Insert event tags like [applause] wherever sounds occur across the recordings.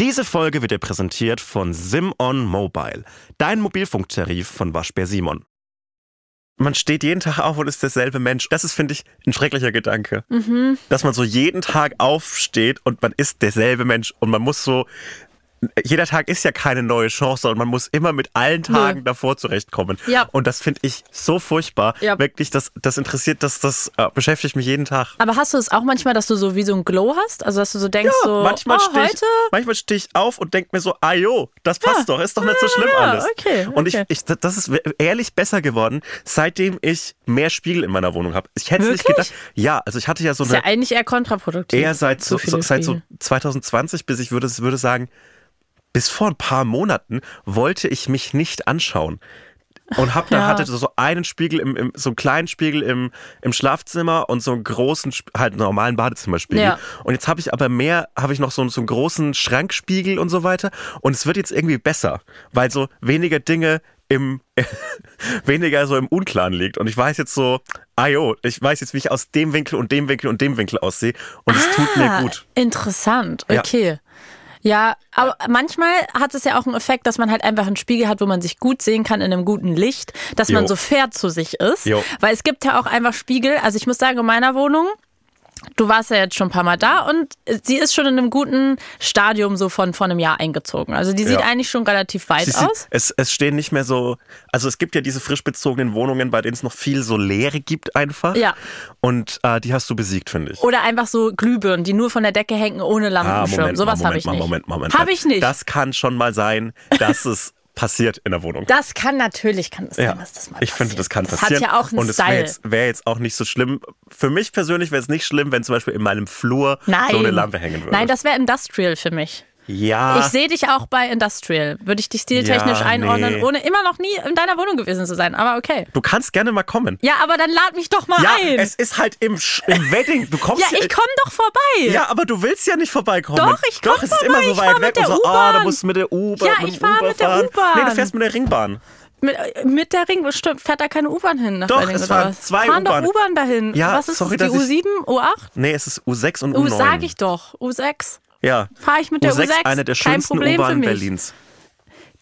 Diese Folge wird dir präsentiert von Simon Mobile, dein Mobilfunktarif von Waschbär Simon. Man steht jeden Tag auf und ist derselbe Mensch. Das ist, finde ich, ein schrecklicher Gedanke. Dass man so jeden Tag aufsteht und man ist derselbe Mensch und man muss so jeder Tag ist ja keine neue Chance, sondern man muss immer mit allen Tagen Nö. davor zurechtkommen. Ja. Und das finde ich so furchtbar. Ja. Wirklich, das, das interessiert, das, das äh, beschäftigt mich jeden Tag. Aber hast du es auch manchmal, dass du so wie so ein Glow hast? Also dass du so denkst, so, manchmal oh, stehe ich, heute? manchmal steh ich auf und denke mir so, ah jo, das passt Ja. doch, ist doch nicht so schlimm Ja, alles. okay, Und ich, okay. ich, das ist ehrlich besser geworden, seitdem ich mehr Spiegel in meiner Wohnung habe. Ich hätte es nicht gedacht. Ja, also ich hatte ja so ist ja eine, eigentlich eher kontraproduktiv. eher seit so, so, seit so Spiegel. 2020 bis ich würde, würde sagen, bis vor ein paar Monaten wollte ich mich nicht anschauen. Und hab da Ja. hatte so einen Spiegel im, im so einen kleinen Spiegel im, im Schlafzimmer und so einen großen halt einen normalen Badezimmerspiegel. Ja. Und jetzt habe ich aber mehr, habe ich noch so, so einen großen Schrankspiegel und so weiter. Und es wird jetzt irgendwie besser, weil so weniger Dinge im [laughs] weniger so im Unklaren liegt. Und ich weiß jetzt so, ah jo, ich weiß jetzt, wie ich aus dem Winkel und dem Winkel und dem Winkel aussehe. Und es tut mir Ah, gut. Interessant, okay. Ja, aber manchmal hat es ja auch einen Effekt, dass man halt einfach einen Spiegel hat, wo man sich gut sehen kann in einem guten Licht, dass man Jo. so fair zu sich ist. Jo. Weil es gibt ja auch einfach Spiegel. Also ich muss sagen, in meiner Wohnung, du warst ja jetzt schon ein paar Mal da und sie ist schon in einem guten Stadium so von, von einem Jahr eingezogen. Also die sieht Ja. eigentlich schon relativ weit Sie sieht, aus. es, es stehen nicht mehr so, also es gibt ja diese frisch bezogenen Wohnungen, bei denen es noch viel so Leere gibt einfach. Ja. Und äh, die hast du besiegt, finde ich. Oder einfach so Glühbirnen, die nur von der Decke hängen ohne Lampenschirm. Sowas mal, habe ich nicht. Moment, Moment. Habe ich nicht. Das kann schon mal sein, dass es [laughs] passiert in der Wohnung. Das kann natürlich, kann es ja, sein, dass das mal ich finde, passiert. das kann das passieren. hat ja auch einen Und es wäre jetzt, wär jetzt auch nicht so schlimm. Für mich persönlich wäre es nicht schlimm, wenn zum Beispiel in meinem Flur Nein. so eine Lampe hängen würde. Nein, das wäre Industrial für mich. Ja. Ich sehe dich auch bei Industrial. Würde ich dich stiltechnisch Ja, einordnen, nee. ohne immer noch nie in deiner Wohnung gewesen zu sein. Aber okay. du kannst gerne mal kommen. Ja, aber dann lad mich doch mal Ja, ein. es ist halt im, Sch- im Wedding. Du kommst ja, ich komme doch vorbei. Ja, aber du willst ja nicht vorbeikommen. Doch, ich komm Doch, es ist immer so weit weg mit und der so, ah, du U-Bahn. musst mit der U-Bahn. Ja, ich dem fahr Uber mit der. U-Bahn. Nee, du fährst mit der Ringbahn. Mit, mit der Ring stimmt, fährt da keine U-Bahn hin nach Doch, Berlin es fahren was? zwei fahren doch. U-Bahn dahin. Ja, was ist sorry, die dass ich- U7, U8? Nee, es ist U6 und U, U9. sag ich doch. U6. Ja. Fahre ich mit der U6, U6. eine der schönsten U-Bahnen. Berlins.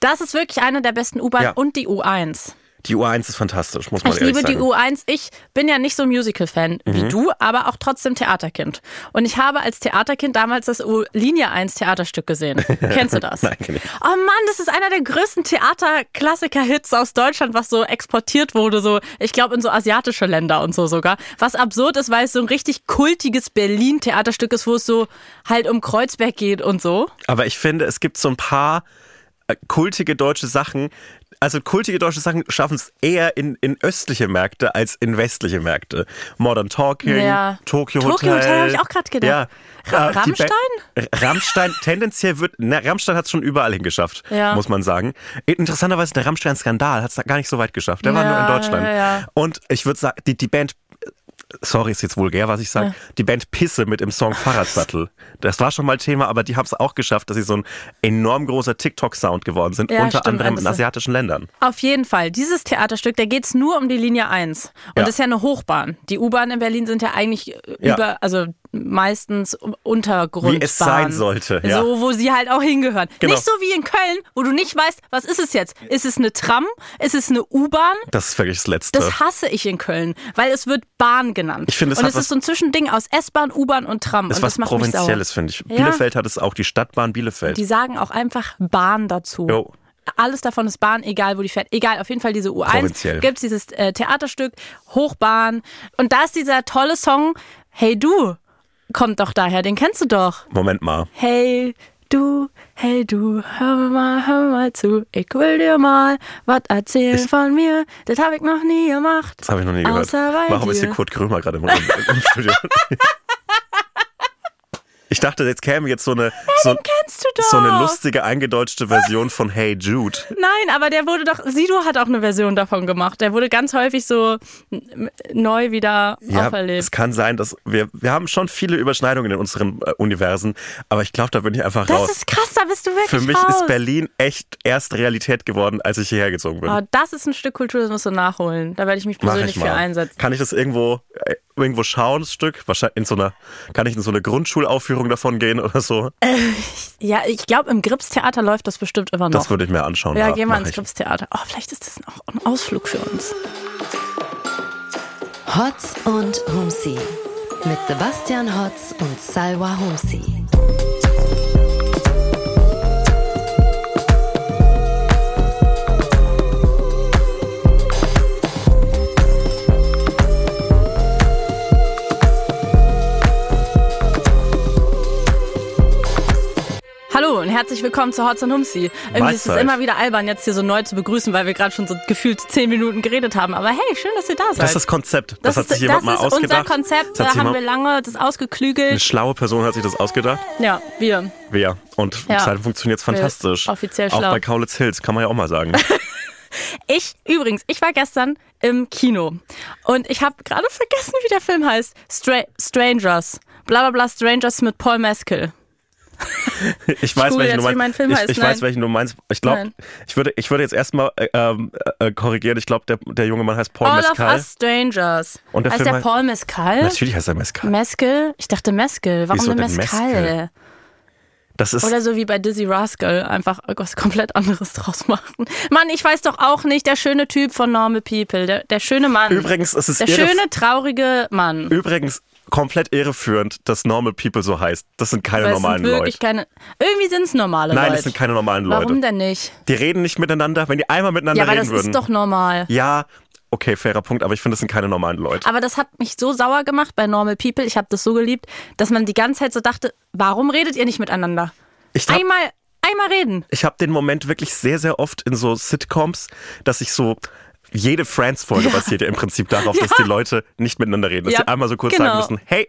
Das ist wirklich eine der besten U-Bahnen Ja. und die U1. Die U1 ist fantastisch, muss man Ich ehrlich liebe die sagen. U1. Ich bin ja nicht so Musical-Fan Mhm. wie du, aber auch trotzdem Theaterkind. Und ich habe als Theaterkind damals das U Linie 1 Theaterstück gesehen. [laughs] Kennst du das? Nein, kenn ich. Oh Mann, das ist einer der größten Theaterklassiker-Hits aus Deutschland, was so exportiert wurde, so, ich glaube, in so asiatische Länder und so sogar. Was absurd ist, weil es so ein richtig kultiges Berlin-Theaterstück ist, wo es so halt um Kreuzberg geht und so. Aber ich finde, es gibt so ein paar äh, kultige deutsche Sachen. Also kultige deutsche Sachen schaffen es eher in, in östliche Märkte als in westliche Märkte. Modern Talking, Ja. Tokyo Hotel. Tokyo Hotel hab ich auch grad gedacht. Ja. Ra- Äh, Rammstein? Rammstein, [laughs] tendenziell wird, na, Rammstein hat es schon überall hingeschafft, Ja. muss man sagen. Interessanterweise, der Rammstein-Skandal hat es gar nicht so weit geschafft. Der war nur in Deutschland. Und ich würde sagen, die, die Band sorry, ist jetzt vulgär, was ich sage, die Band Pisse mit dem Song Fahrradsattel. Das war schon mal Thema, aber die haben es auch geschafft, dass sie so ein enorm großer TikTok-Sound geworden sind, Ja, unter stimmt, anderem in bisschen. asiatischen Ländern. Auf jeden Fall. Dieses Theaterstück, da geht's nur um die Linie 1. Und Ja. das ist ja eine Hochbahn. Die U-Bahnen in Berlin sind ja eigentlich Ja. über, also meistens Untergrundbahnen. Wie es sein sollte, ja. So, wo sie halt auch hingehören. Genau. Nicht so wie in Köln, wo du nicht weißt, was ist es jetzt? Ist es eine Tram? Ist es eine U-Bahn? Das ist wirklich das Letzte. Das hasse ich in Köln, weil es wird Bahn genannt. Ich finde, es Und es ist so ein Zwischending aus S-Bahn, U-Bahn und Tram. ist und was das macht. Provinzielles, finde ich. Ja. Bielefeld hat es auch, die Stadtbahn Bielefeld. Die sagen auch einfach Bahn dazu. Jo. Alles davon ist Bahn, egal wo die fährt. Egal, auf jeden Fall diese U1. Provinziell. Gibt es dieses äh, Theaterstück, Hochbahn. Und da ist dieser tolle Song, Hey Du, kommt doch daher, den kennst du doch. Moment mal. Hey du, hey du, hör mir mal, hör mir mal zu. Ich will dir mal was erzählen Ich- von mir. Das habe ich noch nie gemacht. Das habe ich noch nie gehört. Außer bei Warum ist dir. hier Kurt Krömer gerade im, [laughs] im Studio? Ich dachte, jetzt käme jetzt so eine, so, Kennst du doch. so eine lustige eingedeutschte Version von Hey Jude. Nein, aber der wurde doch, Sido hat auch eine Version davon gemacht. Der wurde ganz häufig so neu wieder Ja, auferlebt. es kann sein, dass wir, wir haben schon viele Überschneidungen in unseren äh, Universen, aber ich glaube, da bin ich einfach Das raus. ist krass, da bist du wirklich Für mich raus. ist Berlin echt erst Realität geworden, als ich hierher gezogen bin. Oh, das ist ein Stück Kultur, das musst du nachholen. Da werde ich mich Mach persönlich ich für einsetzen. Kann ich das irgendwo äh, irgendwo schauen, das Stück? Wahrscheinlich in so einer, kann ich in so eine Grundschulaufführung davon gehen oder so? Ja, ich glaube, im Gripstheater läuft das bestimmt immer noch. Das würde ich mir anschauen. ja, gehen wir ins. Gripstheater. Oh, vielleicht ist das auch ein Ausflug für uns. Hotz und Humsi mit Sebastian Hotz und Salwa Humsi. Hallo und herzlich willkommen zu Hotz und Humsi. Irgendwie ist es Mahlzeit. immer wieder albern, jetzt hier so neu zu begrüßen, weil wir gerade schon so gefühlt zehn Minuten geredet haben. Aber hey, schön, dass ihr da seid. Das ist das Konzept. Das, hat ist, sich jemand das mal ist ausgedacht. unser Konzept. Das Da hat haben wir lange das Eine ausgeklügelt. schlaue Person hat sich das ausgedacht. Ja, wir. Wer? Und Ja. seitdem funktioniert es fantastisch. offiziell Auch schlau. bei Kaulitz Hills, kann man ja auch mal sagen. [laughs] Ich, übrigens, ich war gestern im Kino und ich habe gerade vergessen, wie der Film heißt. Stra Strangers. Bla bla bla Strangers mit Paul Mescal. [laughs] Ich weiß, google welchen du meinst. mein Film ich ich weiß, welchen du meinst. Ich glaube, ich würde, ich würde jetzt erstmal äh, ähm, äh, korrigieren. Ich glaube, der, der junge Mann heißt Paul All Mescal. of Us Strangers. Und der heißt Film der Paul Mescal? Natürlich heißt er Mescal. Mescal? Ich dachte Mescal. Warum Wieso denn Mescal? Mescal? Das ist Oder so wie bei Dizzy Rascal, einfach irgendwas komplett anderes draus machen. Mann, ich weiß doch auch nicht, der schöne Typ von Normal People, der, der schöne Mann. übrigens, es ist der schöne, traurige Mann. übrigens komplett irreführend, dass Normal People so heißt. Das sind keine normalen sind wirklich Leute. keine. Irgendwie sind es normale Nein, Leute. das sind keine normalen Leute. Warum denn nicht? Die reden nicht miteinander, wenn die einmal miteinander Ja, aber reden das würden. ist doch normal. ja, okay, fairer Punkt, aber ich finde, das sind keine normalen Leute. Aber das hat mich so sauer gemacht bei Normal People. Ich habe das so geliebt, dass man die ganze Zeit so dachte, warum redet ihr nicht miteinander? Ich hab- Einmal, einmal reden. Ich habe den Moment wirklich sehr, sehr oft in so Sitcoms, dass ich so. Jede Friends-Folge basiert ja im Prinzip darauf, dass Ja. die Leute nicht miteinander reden, dass Ja, sie einmal so kurz genau. sagen müssen, hey.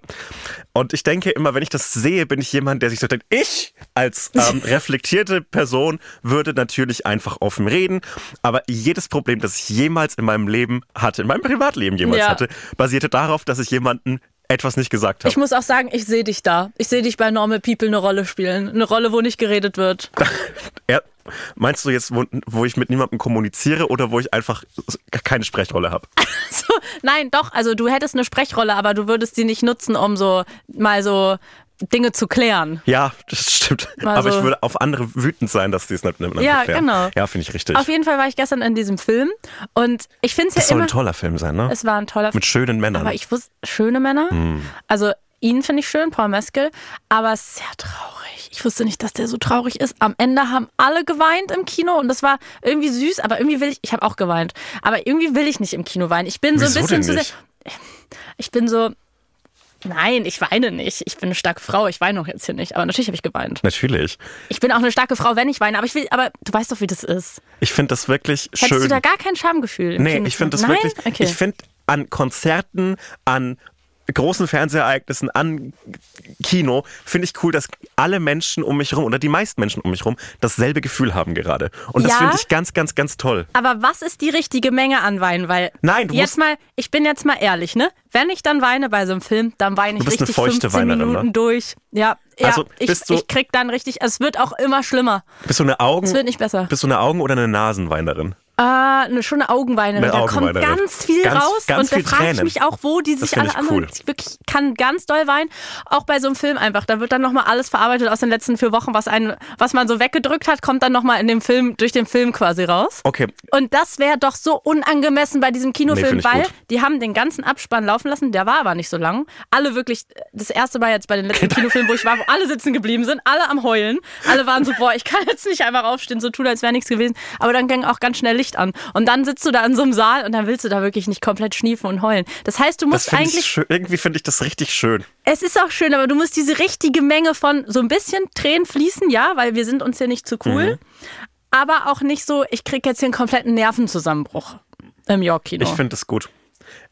Und ich denke immer, wenn ich das sehe, bin ich jemand, der sich so denkt, ich als ähm, [laughs] reflektierte Person würde natürlich einfach offen reden. Aber jedes Problem, das ich jemals in meinem Leben hatte, in meinem Privatleben jemals Ja. hatte, basierte darauf, dass ich jemanden etwas nicht gesagt habe. Ich muss auch sagen, ich sehe dich da. Ich sehe dich bei Normal People eine Rolle spielen. Eine Rolle, wo nicht geredet wird. [laughs] Er, meinst du jetzt, wo, wo ich mit niemandem kommuniziere oder wo ich einfach keine Sprechrolle habe? [laughs] So, nein, doch. Also du hättest eine Sprechrolle, aber du würdest sie nicht nutzen, um so mal so Dinge zu klären. Ja, das stimmt. Mal Aber so- ich würde auf andere wütend sein, dass die es nicht miteinander Ja, klären. genau. Ja, finde ich richtig. Auf jeden Fall war ich gestern in diesem Film und ich finde es ja soll immer. ein toller Film sein, ne? es war ein toller Mit schönen Männern. Aber ich wusste, schöne Männer. Hm. Also ihn finde ich schön, Paul Mescal, aber sehr traurig. Ich wusste nicht, dass der so traurig ist. Am Ende haben alle geweint im Kino und das war irgendwie süß, aber irgendwie will ich, ich habe auch geweint, aber irgendwie will ich nicht im Kino weinen. Ich bin so Wieso ein bisschen zu sehr, ich bin so, nein, ich weine nicht. Ich bin eine starke Frau, ich weine auch jetzt hier nicht, aber natürlich habe ich geweint. Natürlich. Ich bin auch eine starke Frau, wenn ich weine, aber ich will, aber du weißt doch, wie das ist. Ich finde das wirklich Hättest schön. du da gar kein Schamgefühl? nee, ich finde das Nein? wirklich. Okay. Ich finde an Konzerten, an großen Fernsehereignissen, an Kino, finde ich cool, dass alle Menschen um mich rum oder die meisten Menschen um mich rum dasselbe Gefühl haben gerade. Und das Ja. finde ich ganz, ganz, ganz toll. Aber was ist die richtige Menge an Weinen? Weil Nein, du jetzt musst- mal, ich bin jetzt mal ehrlich, ne? Wenn ich dann weine bei so einem Film, dann weine ich Du bist eine richtig feuchte 15 Weinerin, Minuten ne? durch. Ja, ja Also, ich, bist du- ich krieg dann richtig, es wird auch immer schlimmer. Bist du eine Augen? Es wird nicht besser. Bist du eine Augen- oder eine Nasenweinerin? Ah, eine, schon eine Augenweinerin. Eine da kommt Augenweinerin. ganz viel Ganz- raus ganz und da frage ich mich auch, wo die sich alle anhören. cool. Ich wirklich kann ganz doll weinen. Auch bei so einem Film einfach. Da wird dann nochmal alles verarbeitet aus den letzten vier Wochen, was, einen, was man so weggedrückt hat, kommt dann nochmal in dem Film, durch den Film quasi raus. Okay, Und das wäre doch so unangemessen bei diesem Nee, Kinofilm, ich weil gut. die haben den ganzen Abspann laufen lassen, der war aber nicht so lang. Alle wirklich, das erste Mal jetzt bei den letzten Kinofilmen, wo ich war, wo alle sitzen geblieben sind, alle am Heulen. Alle waren so, boah, ich kann jetzt nicht einfach aufstehen, so tun, als wäre nichts gewesen. Aber dann ging auch ganz schnell Licht an. Und dann sitzt du da in so einem Saal und dann willst du da wirklich nicht komplett schniefen und heulen. Das heißt, du musst eigentlich. Irgendwie finde ich das richtig schön. es ist auch schön, aber du musst diese richtige Menge von so ein bisschen Tränen fließen, ja, weil wir sind uns ja nicht zu cool. Mhm. Aber auch nicht so, ich krieg jetzt hier einen kompletten Nervenzusammenbruch im York-Kino. Ich finde das gut.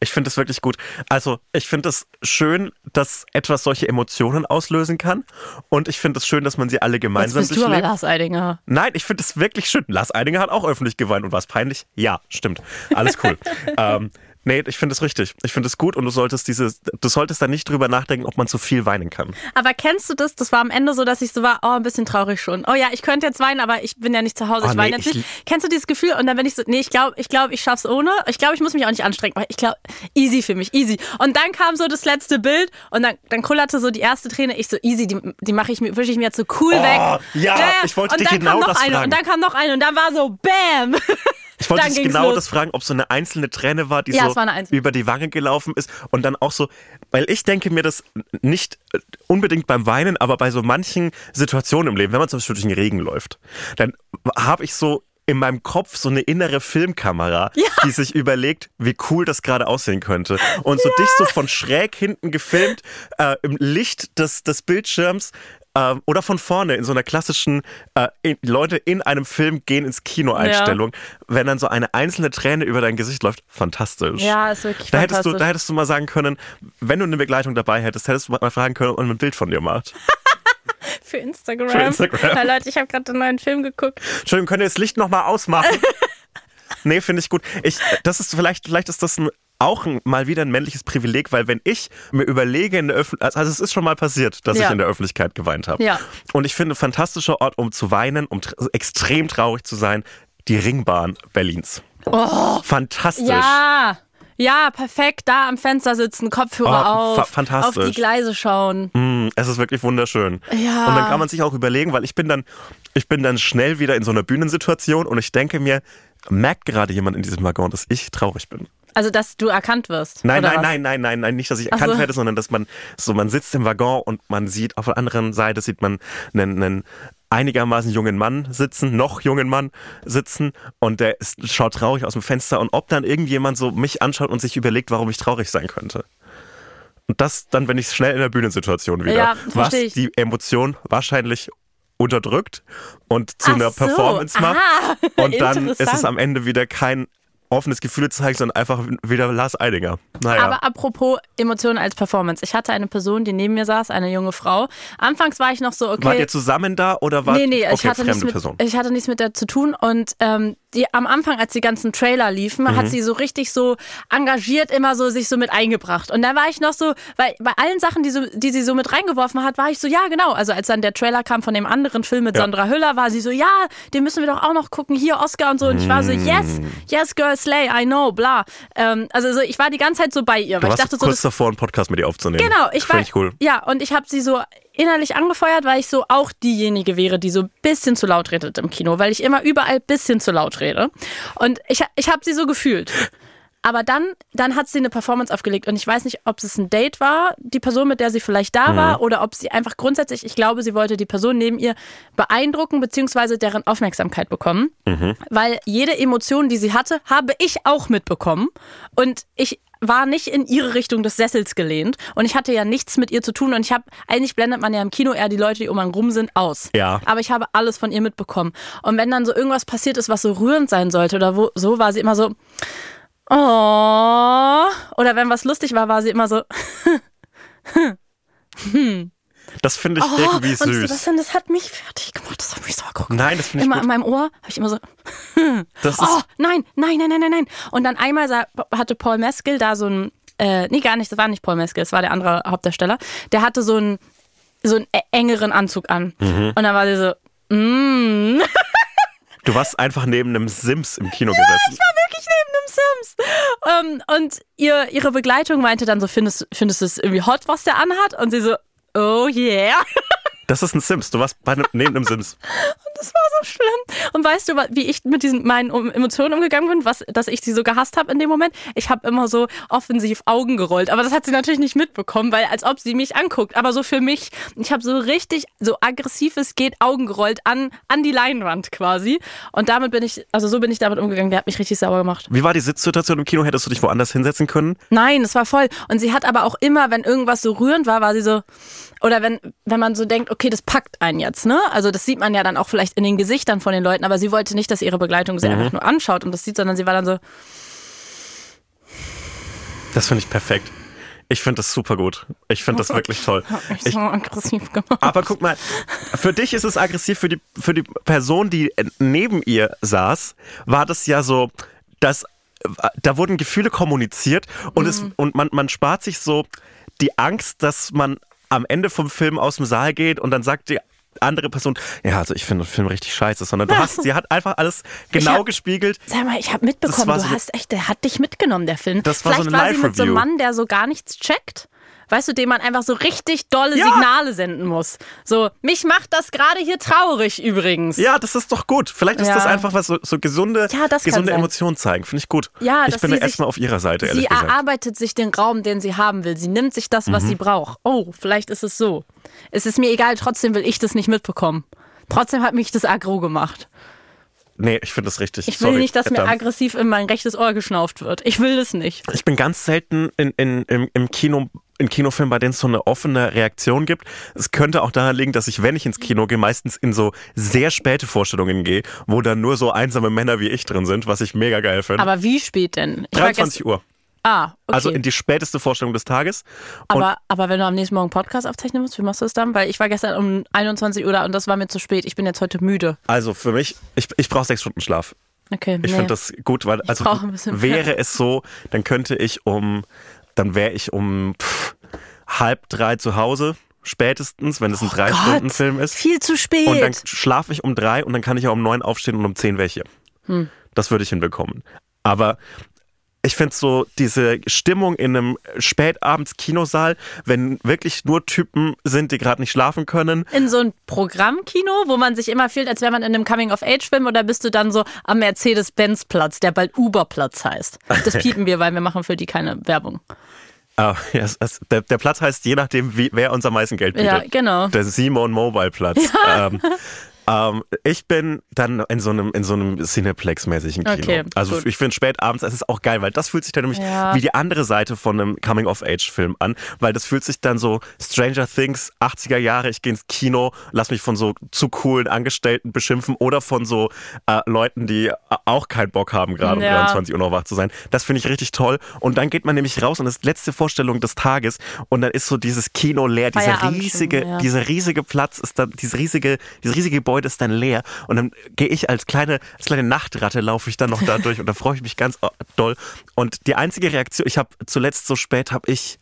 Ich finde das wirklich gut. Also, ich finde es schön, dass etwas solche Emotionen auslösen kann. Und ich finde es schön, dass man sie alle Jetzt gemeinsam bist du aber durchlebt. Lars Eidinger. Nein, ich finde es wirklich schön. Lars Eidinger hat auch öffentlich geweint und war es peinlich? Ja, stimmt. Alles cool. [laughs] ähm, Nee, ich finde es richtig. Ich finde es gut und du solltest diese, du solltest da nicht drüber nachdenken, ob man zu viel weinen kann. Aber kennst du das? Das war am Ende so, dass ich so war, oh, ein bisschen traurig schon. Oh ja, ich könnte jetzt weinen, aber ich bin ja nicht zu Hause. Oh, ich nee, weine jetzt ich- nicht. Kennst du dieses Gefühl? Und dann bin ich so, nee, ich glaube, ich glaube, ich schaff's ohne. Ich glaube, ich muss mich auch nicht anstrengen. Aber ich glaube, easy für mich, easy. Und dann kam so das letzte Bild und dann, dann kullerte so die erste Träne. Ich so, easy, die, die mache ich mir, wische ich mir jetzt so cool weg. ja, ich wollte und dich dann genau kam noch das eine fragen. und dann kam noch eine und dann war so, bam. [laughs] Ich wollte dich genau los. das fragen, ob so eine einzelne Träne war, die Ja, so war über die Wange gelaufen ist und dann auch so, weil ich denke mir das nicht äh, unbedingt beim Weinen, aber bei so manchen Situationen im Leben, wenn man zum Beispiel durch den Regen läuft, dann habe ich so in meinem Kopf so eine innere Filmkamera, die sich überlegt, wie cool das gerade aussehen könnte. Und so dich so von schräg hinten gefilmt, äh, im Licht des, des Bildschirms ähm, oder von vorne in so einer klassischen äh, in, Leute in einem Film gehen ins Kino Einstellung, wenn dann so eine einzelne Träne über dein Gesicht läuft, fantastisch. Ja, ist wirklich Da hättest, du, fantastisch. da hättest du mal sagen können, wenn du eine Begleitung dabei hättest, hättest du mal fragen können, ob man ein Bild von dir macht. [laughs] Für Instagram. Für Instagram. Ja, Leute, ich habe gerade den neuen Film geguckt. Entschuldigung, könnt ihr das Licht nochmal ausmachen? [laughs] nee, finde ich gut. Ich, das ist vielleicht, vielleicht ist das ein, auch mal wieder ein männliches Privileg, weil wenn ich mir überlege, in der Öffentlichkeit, also es ist schon mal passiert, dass Ja. ich in der Öffentlichkeit geweint habe. Ja. Und ich finde, ein fantastischer Ort, um zu weinen, um tr extrem traurig zu sein, die Ringbahn Berlins. Oh, Fantastisch. ja. Ja, perfekt. Da am Fenster sitzen, Kopfhörer Oh, auf, fantastisch. auf die Gleise schauen. Mm, Es ist wirklich wunderschön. Ja. Und dann kann man sich auch überlegen, weil ich bin dann, ich bin dann schnell wieder in so einer Bühnensituation und ich denke mir, merkt gerade jemand in diesem Waggon, dass ich traurig bin? Also, dass du erkannt wirst. Nein, nein, was? nein, nein, nein, nein, nicht, dass ich erkannt so. werde, sondern dass man so, man sitzt im Waggon und man sieht auf der anderen Seite sieht man einen, einen einigermaßen jungen Mann sitzen, noch jungen Mann sitzen und der ist, schaut traurig aus dem Fenster und ob dann irgendjemand so mich anschaut und sich überlegt, warum ich traurig sein könnte. Und das, dann bin ich schnell in der Bühnensituation wieder. Ja, was ich. die Emotion wahrscheinlich unterdrückt und zu Ach einer so. Performance macht. Ah, [laughs] Und dann ist es am Ende wieder kein offenes Gefühl zeigen, sondern einfach wieder Lars Eidinger. Naja. Aber apropos Emotionen als Performance. Ich hatte eine Person, die neben mir saß, eine junge Frau. Anfangs war ich noch so, okay. Wart ihr zusammen da oder war nee, nee, okay, ich, hatte nichts mit, Person? ich hatte nichts mit der zu tun. Und ähm, die, am Anfang, als die ganzen Trailer liefen, Mhm. hat sie so richtig so engagiert immer so sich so mit eingebracht. Und da war ich noch so, weil bei allen Sachen, die, so, die sie so mit reingeworfen hat, war ich so, ja, genau. Also als dann der Trailer kam von dem anderen Film mit Ja. Sandra Hüller, war sie so, ja, den müssen wir doch auch noch gucken. Hier, Oscar und so. Und ich war so, Mm. yes, yes, girl, slay, I know, bla. Ähm, also so, ich war die ganze Zeit so bei ihr. Du Weil ich dachte so, kurz das davor, einen Podcast mit ihr aufzunehmen. Genau, ich war. Cool. Ja, und ich habe sie so innerlich angefeuert, weil ich so auch diejenige wäre, die so ein bisschen zu laut redet im Kino, weil ich immer überall ein bisschen zu laut rede. Und ich, ich habe sie so gefühlt. Aber dann, dann hat sie eine Performance aufgelegt und ich weiß nicht, ob es ein Date war, die Person, mit der sie vielleicht da Mhm. war, oder ob sie einfach grundsätzlich, ich glaube, sie wollte die Person neben ihr beeindrucken, beziehungsweise deren Aufmerksamkeit bekommen. Mhm. Weil jede Emotion, die sie hatte, habe ich auch mitbekommen. Und ich war nicht in ihre Richtung des Sessels gelehnt und ich hatte ja nichts mit ihr zu tun und ich habe eigentlich blendet man ja im Kino eher die Leute, die um einen rum sind, aus. Ja. Aber ich habe alles von ihr mitbekommen. Und wenn dann so irgendwas passiert ist, was so rührend sein sollte oder wo, so, war sie immer so, oh. Oder wenn was lustig war, war sie immer so, [laughs] Das finde ich oh. irgendwie Und süß. Sebastian, das hat mich fertig gemacht. Das hat mich so geguckt. Nein, das finde ich Immer in gut. meinem Ohr habe ich immer so, [laughs] Das oh, nein, nein, nein, nein, nein, nein. Und dann einmal hatte Paul Meskel da so ein, äh, nee, gar nicht, das war nicht Paul Meskel, das war der andere Hauptdarsteller. Der hatte so einen, so einen e- engeren Anzug an. Mhm. Und dann war sie so, mm. [laughs] du warst einfach neben einem Sims im Kino gesessen. wirklich neben einem Sims. Ähm, und ihr, ihre Begleitung meinte dann so, findest, findest du es irgendwie hot, was der anhat? Und sie so, oh yeah. [laughs] Das ist ein Sims. Du warst bei einem, neben einem Sims. [laughs] Das war so schlimm. Und weißt du, wie ich mit diesen meinen Emotionen umgegangen bin, was, dass ich sie so gehasst habe in dem Moment? Ich habe immer so offensiv Augen gerollt. Aber das hat sie natürlich nicht mitbekommen, weil als ob sie mich anguckt. Aber so für mich, ich habe so richtig, so aggressiv es geht, Augen gerollt an, an die Leinwand quasi. Und damit bin ich, also so bin ich damit umgegangen. Der hat mich richtig sauer gemacht. Wie war die Sitzsituation im Kino? Hättest du dich woanders hinsetzen können? Nein, es war voll. Und sie hat aber auch immer, wenn irgendwas so rührend war, war sie so, oder wenn, wenn man so denkt, okay, das packt einen jetzt, ne? Also das sieht man ja dann auch vielleicht in den Gesichtern von den Leuten, aber sie wollte nicht, dass ihre Begleitung sie einfach nur anschaut und das sieht, sondern sie war dann so, Das finde ich perfekt. Ich finde das super gut. Ich finde das wirklich toll. hat mich Ich, so aggressiv [laughs] gemacht. aber guck mal, für dich ist es aggressiv, für die, für die Person, die neben ihr saß, war das ja so das da wurden Gefühle kommuniziert und, Mhm. es, und man, man spart sich so die Angst, dass man am Ende vom Film aus dem Saal geht und dann sagt die andere Person, ja, also ich finde den Film richtig scheiße, sondern du hast, sie hat einfach alles genau hab- gespiegelt. Sag mal, ich habe mitbekommen, du so hast echt, der hat dich mitgenommen, der Film. Das war so Vielleicht eine war sie mit so einem. Mann, der so gar nichts checkt. Weißt du, dem man einfach so richtig dolle Ja. Signale senden muss. So, mich macht das gerade hier traurig übrigens. Ja, das ist doch gut. Vielleicht ist Ja. das einfach was so, so gesunde, Ja, gesunde. Emotionen zeigen. Finde ich gut. Ja, ich bin sie da erstmal auf ihrer Seite, Sie ehrlich gesagt. erarbeitet sich den Raum, den sie haben will. Sie nimmt sich das, was Mhm. sie braucht. Oh, vielleicht ist es so. Es ist mir egal, trotzdem will ich das nicht mitbekommen. Trotzdem hat mich das aggro gemacht. Nee, ich finde das richtig. Ich will Sorry. nicht, dass mir Verdammt. aggressiv in mein rechtes Ohr geschnauft wird. Ich will das nicht. Ich bin ganz selten in, in, im, im Kino, in Kinofilmen, bei denen es so eine offene Reaktion gibt. Es könnte auch daran liegen, dass ich, wenn ich ins Kino gehe, meistens in so sehr späte Vorstellungen gehe, wo dann nur so einsame Männer wie ich drin sind, was ich mega geil finde. Aber wie spät denn? Ich war 23 Uhr. Ah, okay. Also in die späteste Vorstellung des Tages. Und aber, aber wenn du am nächsten Morgen Podcast aufzeichnen musst, wie machst du das dann? Weil ich war gestern um 21 Uhr da und das war mir zu spät. Ich bin jetzt heute müde. also für mich, ich, ich brauche sechs Stunden Schlaf. Okay, Ich nee. finde das gut, weil also wäre es so, dann könnte ich um, dann wäre ich um pff, halb drei zu Hause, spätestens, wenn es ein drei Stunden Film ist. Viel zu spät. Und dann schlafe ich um drei und dann kann ich ja um neun aufstehen und um zehn welche. Hm. Das würde ich hinbekommen. Aber ich finde so diese Stimmung in einem Spätabends-Kinosaal, wenn wirklich nur Typen sind, die gerade nicht schlafen können. in so ein Programmkino, wo man sich immer fühlt, als wäre man in einem Coming-of-Age-Film oder bist du dann so am Mercedes-Benz-Platz, der bald Uber-Platz heißt? Das [laughs] piepen wir, weil wir machen für die keine Werbung. Ah, ja, es, es, der, der Platz heißt je nachdem, wie, wer uns am meisten Geld bietet. Ja, genau. Der Simon Mobile Platz. Ähm, ähm, ich bin dann in so einem, in so einem Cineplex-mäßigen Kino. Okay, also gut. ich finde spätabends, es ist auch geil, weil das fühlt sich dann nämlich Ja. wie die andere Seite von einem Coming-of-Age-Film an, weil das fühlt sich dann so Stranger Things, 80er Jahre, ich gehe ins Kino, lass mich von so zu coolen Angestellten beschimpfen oder von so äh, Leuten, die äh, auch keinen Bock haben, gerade Ja. um 23 Uhr noch wach zu sein. Das finde ich richtig toll. Und dann geht man nämlich raus und das ist letzte Vorstellung des Tages und dann ist so dieses Kino leer, dieser riesige, ja. dieser riesige Platz ist dann, dieses riesige, dieses riesige Gebäude ist dann leer und dann gehe ich als kleine, als kleine Nachtratte laufe ich dann noch da [laughs] durch und da freue ich mich ganz äh, doll. Und die einzige Reaktion, ich habe zuletzt so spät habe ich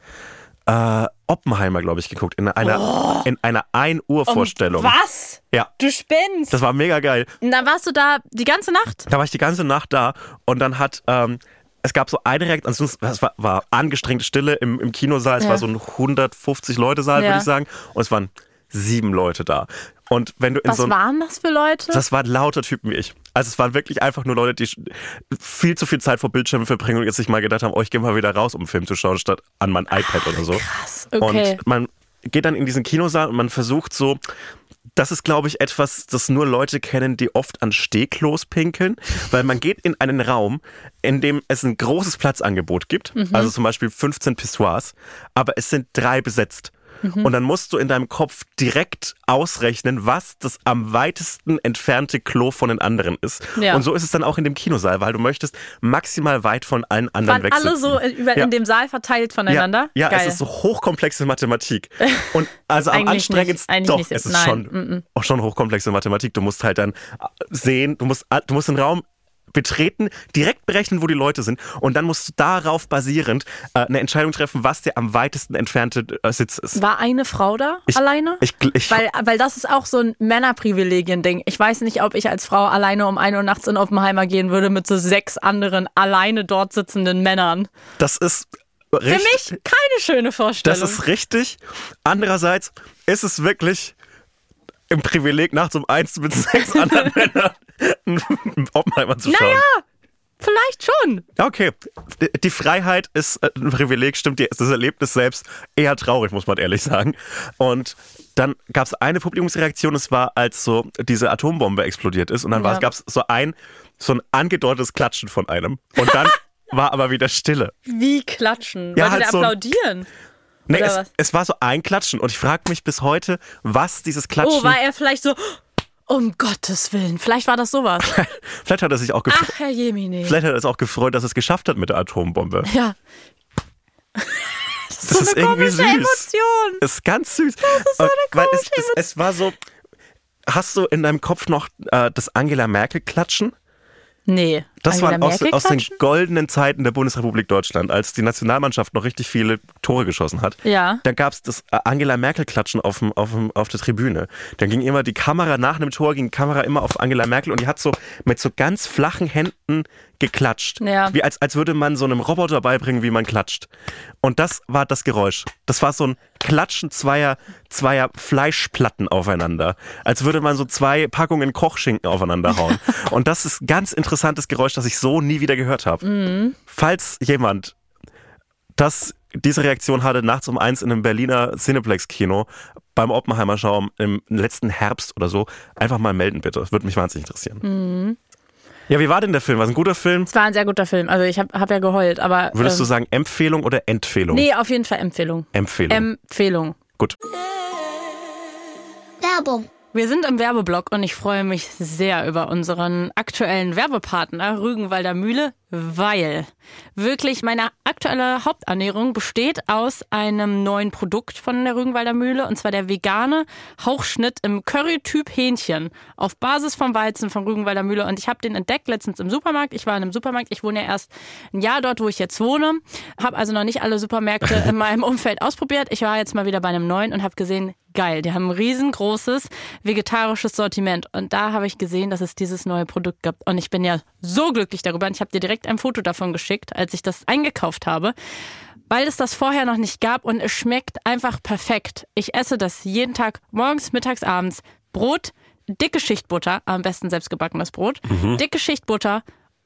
äh, Oppenheimer, glaube ich, geguckt in einer in einer 1 Uhr Vorstellung. Was? Ja, Du spinnst. das war mega geil. Und dann warst du da die ganze Nacht? Da war ich die ganze Nacht da und dann hat ähm, es gab so eine Reaktion, also es war, war angestrengte Stille im, im Kinosaal, es Ja. war so ein 150 Leute Saal, Ja. würde ich sagen, und es waren sieben Leute da. Und wenn du in Was so waren das für Leute? das waren lauter Typen wie ich. Also es waren wirklich einfach nur Leute, die viel zu viel Zeit vor Bildschirmen verbringen und jetzt sich mal gedacht haben, oh, ich gehe mal wieder raus, um einen Film zu schauen, statt an mein iPad oder so. Krass, okay. Und man geht dann in diesen Kinosaal und man versucht so, das ist, glaube ich, etwas, das nur Leute kennen, die oft an Stehklos pinkeln, weil man geht in einen Raum, in dem es ein großes Platzangebot gibt, Mhm. also zum Beispiel 15 Pissoirs, aber es sind drei besetzt. Mhm. Und dann musst du in deinem Kopf direkt ausrechnen, was das am weitesten entfernte Klo von den anderen ist. Ja. Und so ist es dann auch in dem Kinosaal, weil du möchtest maximal weit von allen anderen Waren weg alle so in, Ja. in dem Saal verteilt voneinander? Ja, ja es ist so hochkomplexe Mathematik. [laughs] Und also am anstrengendsten, doch, nicht. es ist Nein, schon, mm, mm. auch schon hochkomplexe Mathematik. Du musst halt dann äh, sehen, du musst, du musst den Raum betreten, direkt berechnen, wo die Leute sind und dann musst du darauf basierend äh, eine Entscheidung treffen, was der am weitesten entfernte äh, Sitz ist. War eine Frau da Ich- alleine? Ich, ich, weil, weil das ist auch so ein Männerprivilegien-Ding. Ich weiß nicht, ob ich als Frau alleine um 1 Uhr nachts in Oppenheimer gehen würde mit so sechs anderen alleine dort sitzenden Männern. das ist Für richtig, mich keine schöne Vorstellung. das ist richtig. Andererseits ist es wirklich im Privileg, nachts um eins mit sechs [laughs] anderen Männern einen Oppenheimer zu schauen. naja, vielleicht schon. Okay, Die- Freiheit ist äh, ein Privileg, stimmt, die- das Erlebnis selbst eher traurig, muss man ehrlich sagen. Und dann gab es eine Publikumsreaktion, es war, als so diese Atombombe explodiert ist und dann Ja. gab es so ein, so ein angedeutetes Klatschen von einem. Und dann [laughs] war aber wieder Stille. Wie klatschen? Ja, Wollte halt der so- applaudieren? Nee, es, es war so ein Klatschen und ich frage mich bis heute, was dieses Klatschen. Oh, war er vielleicht so, um Gottes Willen. Vielleicht war das sowas. [laughs] Vielleicht hat er sich auch gefreut. Ach, Herr Jemine. Vielleicht hat er es auch gefreut, dass er es geschafft hat mit der Atombombe. Ja. [laughs] Das, so ist eine irgendwie komische süß. Emotion. Das ist ganz süß. Das ist so eine Weil es, komische es, es war so. Hast du in deinem Kopf noch äh, das Angela Merkel klatschen? Nee. Das Angela waren aus, aus den goldenen Zeiten der Bundesrepublik Deutschland, als die Nationalmannschaft noch richtig viele Tore geschossen hat. Ja. Da gab es das äh, Angela Merkel klatschen auf, dem, auf, dem, auf der Tribüne. Dann ging immer die Kamera nach einem Tor, ging die Kamera immer auf Angela Merkel und die hat so mit so ganz flachen Händen geklatscht. Ja. Wie als, als würde man so einem Roboter beibringen, wie man klatscht. Und das war das Geräusch. Das war so ein Klatschen zweier, zweier Fleischplatten aufeinander. Als würde man so zwei Packungen Kochschinken aufeinander hauen. [laughs] und das ist ein ganz interessantes Geräusch, das ich so nie wieder gehört habe. Falls jemand das, diese Reaktion hatte nachts um eins in einem Berliner Cineplex-Kino beim Oppenheimer-Schau im letzten Herbst oder so, einfach mal melden bitte. Das würde mich wahnsinnig interessieren. Ja, wie war denn der Film? War es ein guter Film? Es war ein sehr guter Film. Also ich habe hab ja geheult, aber. Würdest du ähm, sagen Empfehlung oder Empfehlung? Nee, auf jeden Fall Empfehlung. Empfehlung. Empfehlung. Gut. Werbung. Wir sind im Werbeblock und ich freue mich sehr über unseren aktuellen Werbepartner Rügenwalder Mühle, weil wirklich meine aktuelle Haupternährung besteht aus einem neuen Produkt von der Rügenwalder Mühle und zwar der vegane Hauchschnitt im Curry-Typ Hähnchen auf Basis vom Weizen von Rügenwalder Mühle und ich habe den entdeckt letztens im Supermarkt. Ich war in einem Supermarkt, ich wohne ja erst ein Jahr dort, wo ich jetzt wohne, habe also noch nicht alle Supermärkte [laughs] in meinem Umfeld ausprobiert. Ich war jetzt mal wieder bei einem neuen und habe gesehen, geil. Die haben ein riesengroßes vegetarisches Sortiment. Und da habe ich gesehen, dass es dieses neue Produkt gibt. Und ich bin ja so glücklich darüber. Und ich habe dir direkt ein Foto davon geschickt, als ich das eingekauft habe. Weil es das vorher noch nicht gab und es schmeckt einfach perfekt. Ich esse das jeden Tag, morgens, mittags, abends. Brot, dicke Schicht Butter, am besten selbstgebackenes Brot, dicke Schicht Butter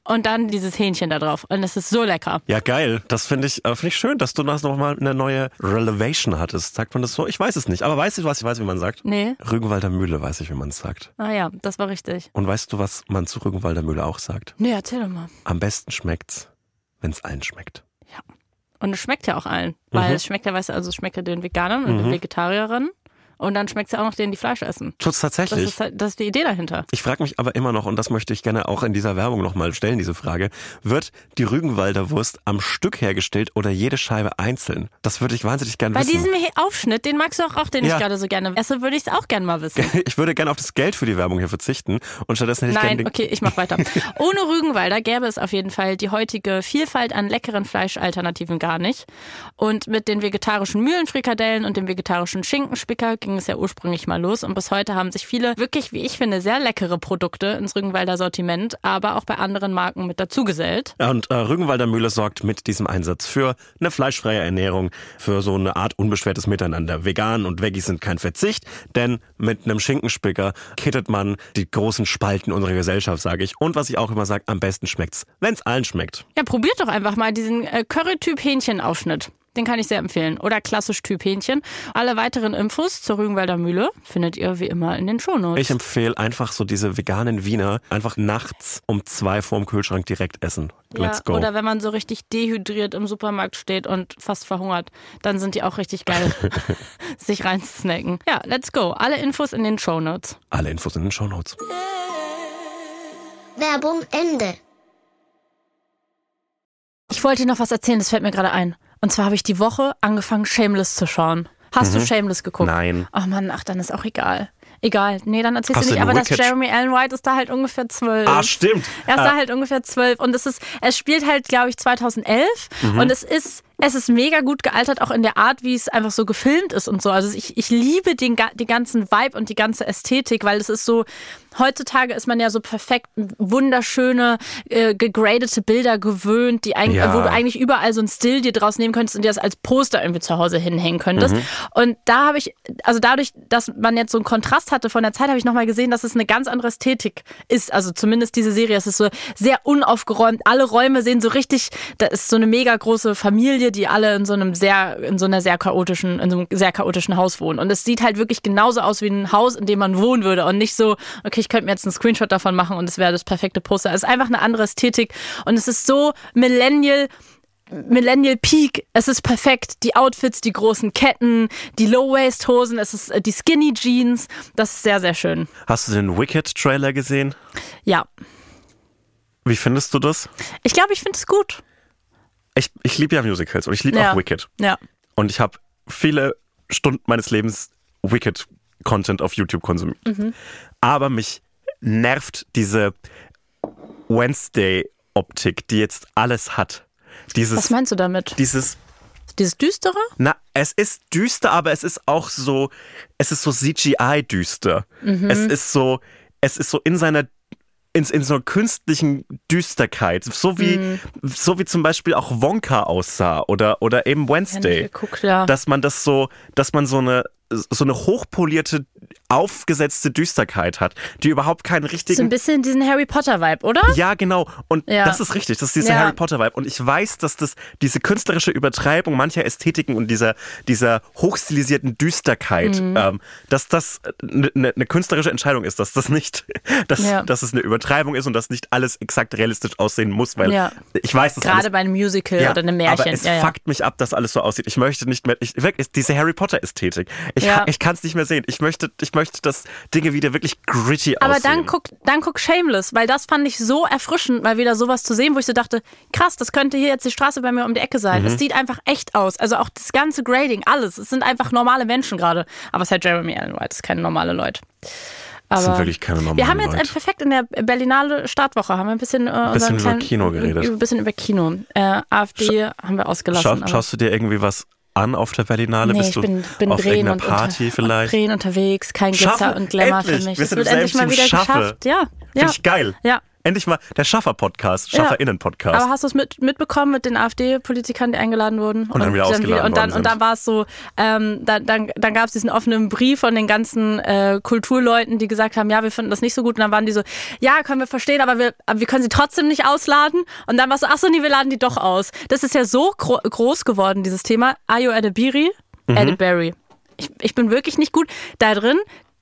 und dann dieses Hähnchen da drauf. Und es ist so lecker. Ja, geil. Das finde ich, äh, finde ich schön, dass du das nochmal eine neue Relevation hattest. Sagt man das so? Ich weiß es nicht. Aber weißt du, was ich weiß, wie man sagt? Nee. Rügenwalder Mühle weiß ich, wie man es sagt. Ah ja, das war richtig. Und weißt du, was man zu Rügenwalder Mühle auch sagt? Nee, erzähl doch mal. Am besten schmeckt's, wenn es allen schmeckt. Und es schmeckt ja auch allen. Weil Mhm. es schmeckt ja, weißt du, also es schmeckt ja den Veganern und den Vegetarierinnen. Und dann schmeckt es ja auch noch denen, die Fleisch essen. Tut's Das tatsächlich. ist, halt, das ist die Idee dahinter. Ich frage mich aber immer noch, und das möchte ich gerne auch in dieser Werbung nochmal stellen, diese Frage, wird die Rügenwalder Wurst am Stück hergestellt oder jede Scheibe einzeln? Das würde ich wahnsinnig gerne Bei wissen. diesem Aufschnitt, den magst du auch, auch den Ja. ich gerade so gerne esse, würde ich es auch gerne mal wissen. [laughs] ich würde gerne auf das Geld für die Werbung hier verzichten und stattdessen hätte ich Nein, okay, ich mach weiter. [laughs] Ohne Rügenwalder gäbe es auf jeden Fall die heutige Vielfalt an leckeren Fleischalternativen gar nicht. Und mit den vegetarischen Mühlenfrikadellen und dem vegetarischen Schinkenspicker ging es ja ursprünglich mal los. Und bis heute haben sich viele wirklich, wie ich finde, sehr leckere Produkte ins Rügenwalder Sortiment, aber auch bei anderen Marken mit dazugesellt. Und äh, Rügenwalder Mühle sorgt mit diesem Einsatz für eine fleischfreie Ernährung, für so eine Art unbeschwertes Miteinander. Vegan und Veggies sind kein Verzicht, denn mit einem Schinkenspicker kittet man die großen Spalten unserer Gesellschaft, sage ich. Und was ich auch immer sage, am besten schmeckt's, wenn's allen schmeckt. Ja, probiert doch einfach mal diesen äh, Curry-Typ Hähnchenaufschnitt. Den kann ich sehr empfehlen. Oder klassisch Typ Hähnchen. Alle weiteren Infos zur Rügenwalder Mühle findet ihr wie immer in den Shownotes. Ich empfehle einfach so diese veganen Wiener einfach nachts um zwei vorm Kühlschrank direkt essen. Let's ja, go. Oder wenn man so richtig dehydriert im Supermarkt steht und fast verhungert, dann sind die auch richtig geil, [laughs] [laughs] sich reinzusnacken. Ja, let's go. Alle Infos in den Shownotes. Alle Infos in den Shownotes. Werbung Ende. Ich wollte dir noch was erzählen, das fällt mir gerade ein. Und zwar habe ich die Woche angefangen, Shameless zu schauen. Hast du Shameless geguckt? Mhm. Nein. Oh Mann, ach, dann ist auch egal. Egal. Nee, dann erzählst Hast du nicht. Aber das Jeremy Allen White ist da halt ungefähr zwölf. Ah, stimmt. Er ist Ah. da halt ungefähr zwölf. Und es ist, es spielt halt, glaube ich, 2011. Mhm. Und es ist, es ist mega gut gealtert, auch in der Art, wie es einfach so gefilmt ist und so. Also ich, ich liebe den, den ganzen Vibe und die ganze Ästhetik, weil es ist so, heutzutage ist man ja so perfekt wunderschöne, äh, gegradete Bilder gewöhnt, die eigentlich, Ja. wo du eigentlich überall so ein Still dir draus nehmen könntest und dir das als Poster irgendwie zu Hause hinhängen könntest. Mhm. Und da habe ich, also dadurch, dass man jetzt so einen Kontrast hatte von der Zeit, habe ich nochmal gesehen, dass es eine ganz andere Ästhetik ist. Also zumindest diese Serie, es ist so sehr unaufgeräumt. Alle Räume sehen so richtig, da ist so eine mega große Familie, die alle in so einem sehr, in so einer sehr chaotischen, in so einem sehr chaotischen Haus wohnen. Und es sieht halt wirklich genauso aus wie ein Haus, in dem man wohnen würde und nicht so, okay, ich könnte mir jetzt einen Screenshot davon machen und es wäre das perfekte Poster. Es ist einfach eine andere Ästhetik und es ist so Millennial, Millennial Peak. Es ist perfekt. Die Outfits, die großen Ketten, die Low-Waist-Hosen, es ist äh, die Skinny Jeans. Das ist sehr, sehr schön. Hast du den Wicked-Trailer gesehen? Ja. Wie findest du das? Ich glaube, ich finde es gut. Ich, ich liebe ja Musicals und ich liebe Ja. auch Wicked. Ja. Und ich habe viele Stunden meines Lebens Wicked-Content auf YouTube konsumiert. Mhm. Aber mich nervt diese Wednesday Filmoptik, die jetzt alles hat. Dieses, Was meinst du damit? dieses Dieses Düstere? Na, es ist düster, aber es ist auch so, es ist so CGI-düster. Es ist so, es ist so in seiner in, in so einer künstlichen Düsterkeit, so wie, so wie zum Beispiel auch Wonka aussah oder, oder eben Ja, Wednesday. geguckt, ja. Dass man das so, dass man so eine, so eine hochpolierte, aufgesetzte Düsterkeit hat, die überhaupt keinen so ein richtigen bisschen diesen Harry Potter-Vibe, oder? ja, genau. Und Ja. das ist richtig. Das ist dieser Ja. Harry Potter-Vibe. Und ich weiß, dass das diese künstlerische Übertreibung mancher Ästhetiken und dieser, dieser hochstilisierten Düsterkeit, Mhm. ähm, dass das eine ne, künstlerische Entscheidung ist, dass das nicht, [laughs] dass, Ja. dass es eine Übertreibung ist und dass nicht alles exakt realistisch aussehen muss, weil ich weiß, dass Gerade alles, bei einem Musical oder einem Märchen. aber es fuckt mich ab, dass alles so aussieht. Ich möchte nicht mehr, ich, wirklich, diese Harry Potter-Ästhetik. Ich, ich kann es nicht mehr sehen. Ich möchte, ich möchte, dass Dinge wieder wirklich gritty Aber aussehen. dann guck, dann guck Shameless, weil das fand ich so erfrischend, mal wieder sowas zu sehen, wo ich so dachte, krass, das könnte hier jetzt die Straße bei mir um die Ecke sein. Mhm. Es sieht einfach echt aus. Also auch das ganze Grading, alles. Es sind einfach normale Menschen gerade. Aber es ist halt Jeremy Allen White, es ist keine normale Leute. Aber das sind wirklich keine normalen wir haben jetzt Leute. äh, perfekt in der Berlinale Startwoche haben wir ein bisschen, äh, Bisschen über kleinen- Kino geredet. Ein bisschen über Kino. Äh, AfD haben wir ausgelassen. Schau, aber- schaust du dir irgendwie was an auf der Berlinale? Nee, Bist ich du bin, bin auf drehen irgendeiner Party unter, vielleicht? drehen unterwegs, kein Glitzer Schaffe, und Glamour endlich. für mich. Wir Es wird endlich mal wieder. Schaffe. geschafft. Ja, ja. Finde ich geil. Ja. Endlich mal der Schaffer-Podcast, Ja. SchafferInnen-Podcast. Aber hast du es mit, mitbekommen mit den AfD-Politikern, die eingeladen wurden? Und dann wieder ausgeladen und dann, und dann war es so, ähm, dann, dann, dann gab es diesen offenen Brief von den ganzen äh, Kulturleuten, die gesagt haben, ja, wir finden das nicht so gut. Und dann waren die so, ja, können wir verstehen, aber wir, aber wir können sie trotzdem nicht ausladen. Und dann war es so, ach so, nee, wir laden die doch aus. Das ist ja so gro groß geworden, dieses Thema. Ayo Edebiri, Mhm. Edeberry. Ich, ich bin wirklich nicht gut da drin,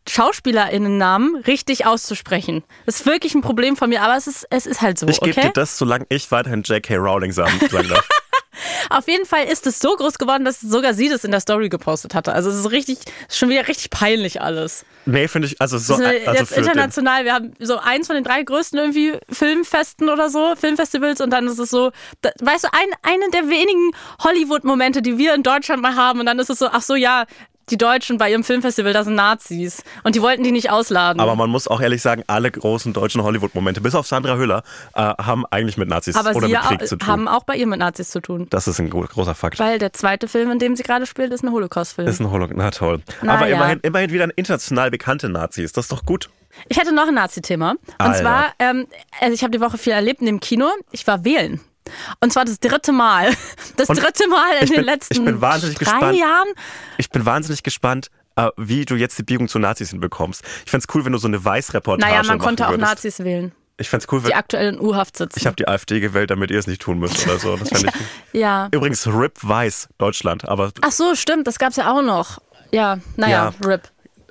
SchauspielerInnen-Namen richtig auszusprechen. Das ist wirklich ein Problem von mir, aber es ist, es ist halt so, ich gebe okay? dir das, solange ich weiterhin J.K. Rowling [laughs] sagen, darf. Auf jeden Fall ist es so groß geworden, dass sogar sie das in der Story gepostet hatte. Also es ist richtig, schon wieder richtig peinlich alles. Nee, finde ich, also so. Also jetzt international, wir haben so eins von den drei größten irgendwie Filmfesten oder so, Filmfestivals und dann ist es so, da, weißt du, ein, einen der wenigen Hollywood-Momente, die wir in Deutschland mal haben und dann ist es so, ach so, ja, die Deutschen bei ihrem Filmfestival, da sind Nazis und die wollten die nicht ausladen. aber man muss auch ehrlich sagen, alle großen deutschen Hollywood-Momente, bis auf Sandra Hüller, äh, haben eigentlich mit Nazis Aber oder sie mit Krieg auch, zu tun. haben auch bei ihr mit Nazis zu tun. das ist ein gro- großer Fakt. Weil der zweite Film, in dem sie gerade spielt, ist ein Holocaust-Film. ist ein Holo Na toll. Na Aber ja. immerhin, immerhin wieder ein international bekannte Nazis. Das ist doch gut. Ich hätte noch ein Nazi-Thema. Und Alter. zwar, ähm, also ich habe die Woche viel erlebt in dem Kino. Ich war wählen. Und zwar das dritte Mal. Das Und dritte Mal in ich den bin- letzten bin drei gespannt. Jahren. Ich bin wahnsinnig gespannt, äh, wie du jetzt die Biegung zu Nazis hinbekommst. Ich fände es cool, wenn du so eine Weiß-Reportage Naja, man konnte auch würdest. Nazis wählen, Ich fände es cool, wenn die aktuell in U-Haft sitzen. ich habe die AfD gewählt, damit ihr es nicht tun müsst oder so. Das fänd ich. [laughs] ja. Übrigens, RIP Weiß, Deutschland. Aber Ach so, stimmt, das gab's ja auch noch. Ja, naja, Ja. RIP.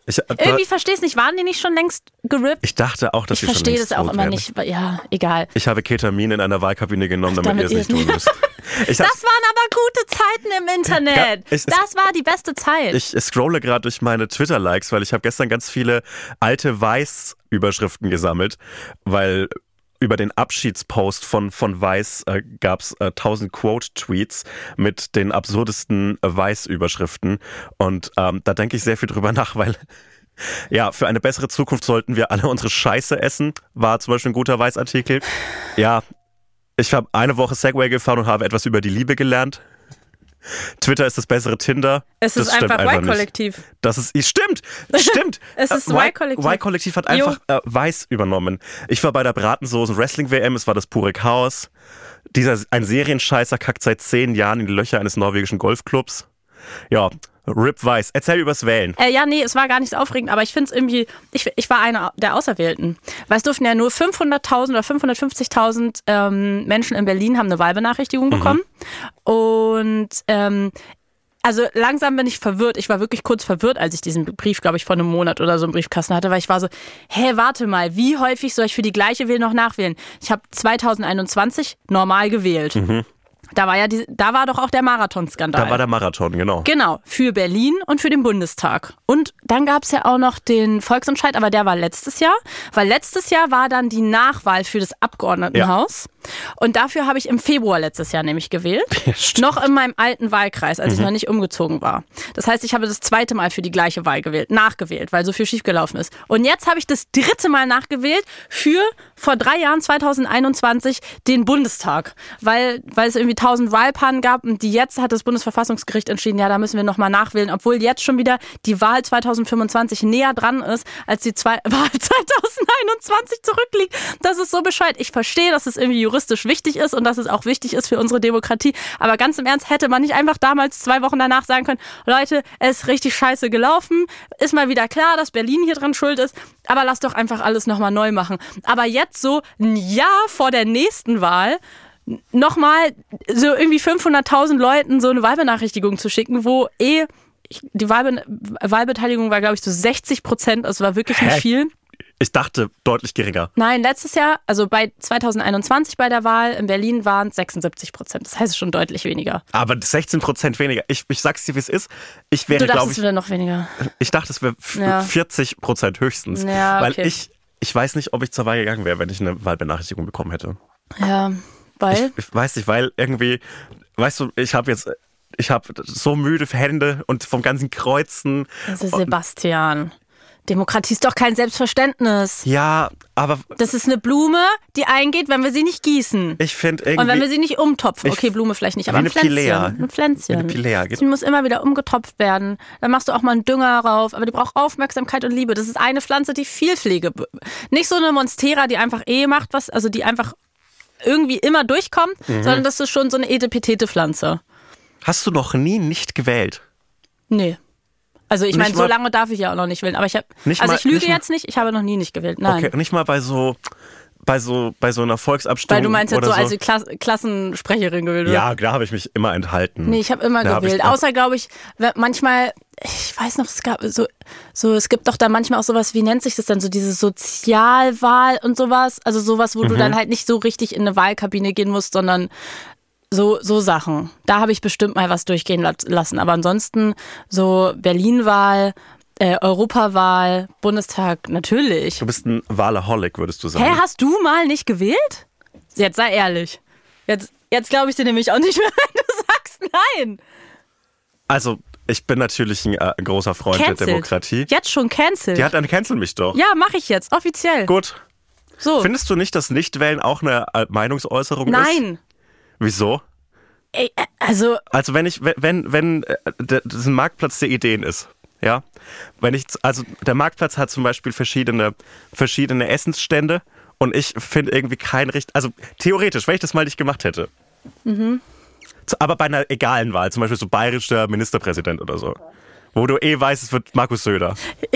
Ich, äh, Irgendwie versteh's nicht, waren die nicht schon längst gerippt? ich dachte auch, dass Ich sie schon verstehe längst das auch immer wären. nicht. Ja, egal. Ich habe Ketamin in einer Wahlkabine genommen, damit, damit ihr es nicht es tun müsst. Ich, Das waren aber gute Zeiten im Internet. Ja, ich- das war die beste Zeit. ich scrolle gerade durch meine Twitter-Likes, weil ich habe gestern ganz viele alte Weiß-Überschriften gesammelt, weil über den Abschiedspost von, von Weiß äh, gab es äh, 1000 Quote-Tweets mit den absurdesten Weiß-Überschriften. Und ähm, da denke ich sehr viel drüber [laughs] nach, weil ja, für eine bessere Zukunft sollten wir alle unsere Scheiße essen, war zum Beispiel ein guter Weiß-Artikel. Ja, ich habe eine Woche Segway gefahren und habe etwas über die Liebe gelernt. Twitter ist das bessere Tinder. es ist einfach. Y-Kollektiv. Das ist, stimmt, [laughs] stimmt. Es ist Äh, Y-Kollektiv. Y-Kollektiv hat einfach äh, Weiß übernommen. Ich war bei der Bratensoßen Wrestling WM, es war das pure Chaos. Dieser, ein Serienscheißer kackt seit zehn Jahren in die Löcher eines norwegischen Golfclubs. Ja, Rip Weiß. Erzähl übers Wählen. Äh, ja, nee, es war gar nicht so aufregend, aber ich finde es irgendwie, ich, ich war einer der Auserwählten. Weil es durften ja nur 500.000 oder 550.000 ähm, Menschen in Berlin haben eine Wahlbenachrichtigung bekommen. Und ähm, also langsam bin ich verwirrt. Ich war wirklich kurz verwirrt, als ich diesen Brief, glaube ich, vor einem Monat oder so im Briefkasten hatte, weil ich war so, hä, warte mal, wie häufig soll ich für die gleiche Wähl noch nachwählen? Ich habe 2021 normal gewählt. Da war ja die, da war doch auch der Marathonskandal. Da war der Marathon, genau. Genau, für Berlin und für den Bundestag. Und dann gab es ja auch noch den Volksentscheid, aber der war letztes Jahr. Weil letztes Jahr war dann die Nachwahl für das Abgeordnetenhaus. Und dafür habe ich im Februar letztes Jahr nämlich gewählt. noch in meinem alten Wahlkreis, als ich noch nicht umgezogen war. Das heißt, ich habe das zweite Mal für die gleiche Wahl gewählt, nachgewählt, weil so viel schiefgelaufen ist. Und jetzt habe ich das dritte Mal nachgewählt für vor drei Jahren, 2021, den Bundestag. Weil, weil es irgendwie tausend Wahlpannen gab und die jetzt hat das Bundesverfassungsgericht entschieden, ja, da müssen wir nochmal nachwählen, obwohl jetzt schon wieder die Wahl 2025 näher dran ist, als die zwei [laughs] Wahl 2021 zurückliegt. Das ist so bescheuert. Ich verstehe, dass es irgendwie juristisch wichtig ist und dass es auch wichtig ist für unsere Demokratie. Aber ganz im Ernst hätte man nicht einfach damals zwei Wochen danach sagen können, Leute, es ist richtig scheiße gelaufen. Ist mal wieder klar, dass Berlin hier dran schuld ist. Aber lass doch einfach alles nochmal neu machen. Aber jetzt so ein Jahr vor der nächsten Wahl nochmal so irgendwie 500.000 Leuten so eine Wahlbenachrichtigung zu schicken, wo eh die Wahlbe Wahlbeteiligung war, glaube ich, so 60 Prozent. Also war wirklich nicht viel. Ich dachte deutlich geringer. Nein, letztes Jahr, also bei 2021 bei der Wahl in Berlin waren es 76 Prozent. Das heißt schon deutlich weniger. Aber 16 Prozent weniger. Ich, ich sag's dir, wie es ist. Ich wäre, Du glaube dachtest ich. wieder noch weniger. Ich dachte, es wäre Ja. 40 Prozent höchstens. Ja, Weil okay. ich, ich weiß nicht, ob ich zur Wahl gegangen wäre, wenn ich eine Wahlbenachrichtigung bekommen hätte. Ja, weil. Ich, ich weiß nicht, weil irgendwie, weißt du, ich habe jetzt, ich habe so müde Hände und vom ganzen Kreuzen. Also Sebastian. Demokratie ist doch kein Selbstverständnis. Ja, aber Das ist eine Blume, die eingeht, wenn wir sie nicht gießen. ich finde Und wenn wir irgendwie. sie nicht umtopfen. Okay, Blume vielleicht nicht, aber ein eine Pflänzchen. Pilea. Ein Pflänzchen. Eine Pilea. Die muss immer wieder umgetopft werden. Dann machst du auch mal einen Dünger rauf. Aber die braucht Aufmerksamkeit und Liebe. Das ist eine Pflanze, die viel Pflege. Nicht so eine Monstera, die einfach eh macht was, also die einfach irgendwie immer durchkommt, Mhm. sondern das ist schon so eine Etepetete-Pflanze. Hast du noch nie nicht gewählt? Nee. Also ich meine, so lange darf ich ja auch noch nicht wählen. Aber ich habe, Nicht also mal- ich lüge jetzt nicht. Ich habe noch nie nicht gewählt. Nein. Okay, nicht mal bei so, bei so, bei so einer Volksabstimmung. Weil du meinst jetzt oder so als Klass Klassensprecherin gewählt. oder? Ja, da habe ich mich immer enthalten. Nee, ich habe immer Da hab gewählt. ich- Außer, glaube ich, manchmal, ich weiß noch, es gab so, so, es gibt doch da manchmal auch sowas, wie nennt sich das dann, so diese Sozialwahl und sowas. Also sowas, wo Mhm. du dann halt nicht so richtig in eine Wahlkabine gehen musst, sondern so, so Sachen. Da habe ich bestimmt mal was durchgehen la- lassen. Aber ansonsten so Berlin-Wahl, äh, Europawahl, Bundestag, natürlich. Du bist ein Wahlaholic, würdest du sagen. Hä, hast du mal nicht gewählt? Jetzt sei ehrlich. Jetzt, jetzt glaube ich dir nämlich auch nicht mehr, [laughs] wenn du sagst nein. Also, ich bin natürlich ein äh, großer Freund der Cancelled. Demokratie. Jetzt schon cancelled. Die hat dann cancel mich doch. ja, mache ich jetzt, offiziell. Gut. So. Findest du nicht, dass Nichtwählen auch eine äh, Meinungsäußerung ist? Nein. Wieso? Ey, äh, also, Also wenn ich, wenn, wenn äh, der- das ein Marktplatz der Ideen ist, ja, wenn ich, also der Marktplatz hat zum Beispiel verschiedene, verschiedene Essensstände und ich finde irgendwie kein Richt, also theoretisch, wenn ich das mal nicht gemacht hätte, Mhm. Aber bei einer egalen Wahl, zum Beispiel so bayerischer Ministerpräsident oder so, wo du eh weißt, es wird Markus Söder. [laughs]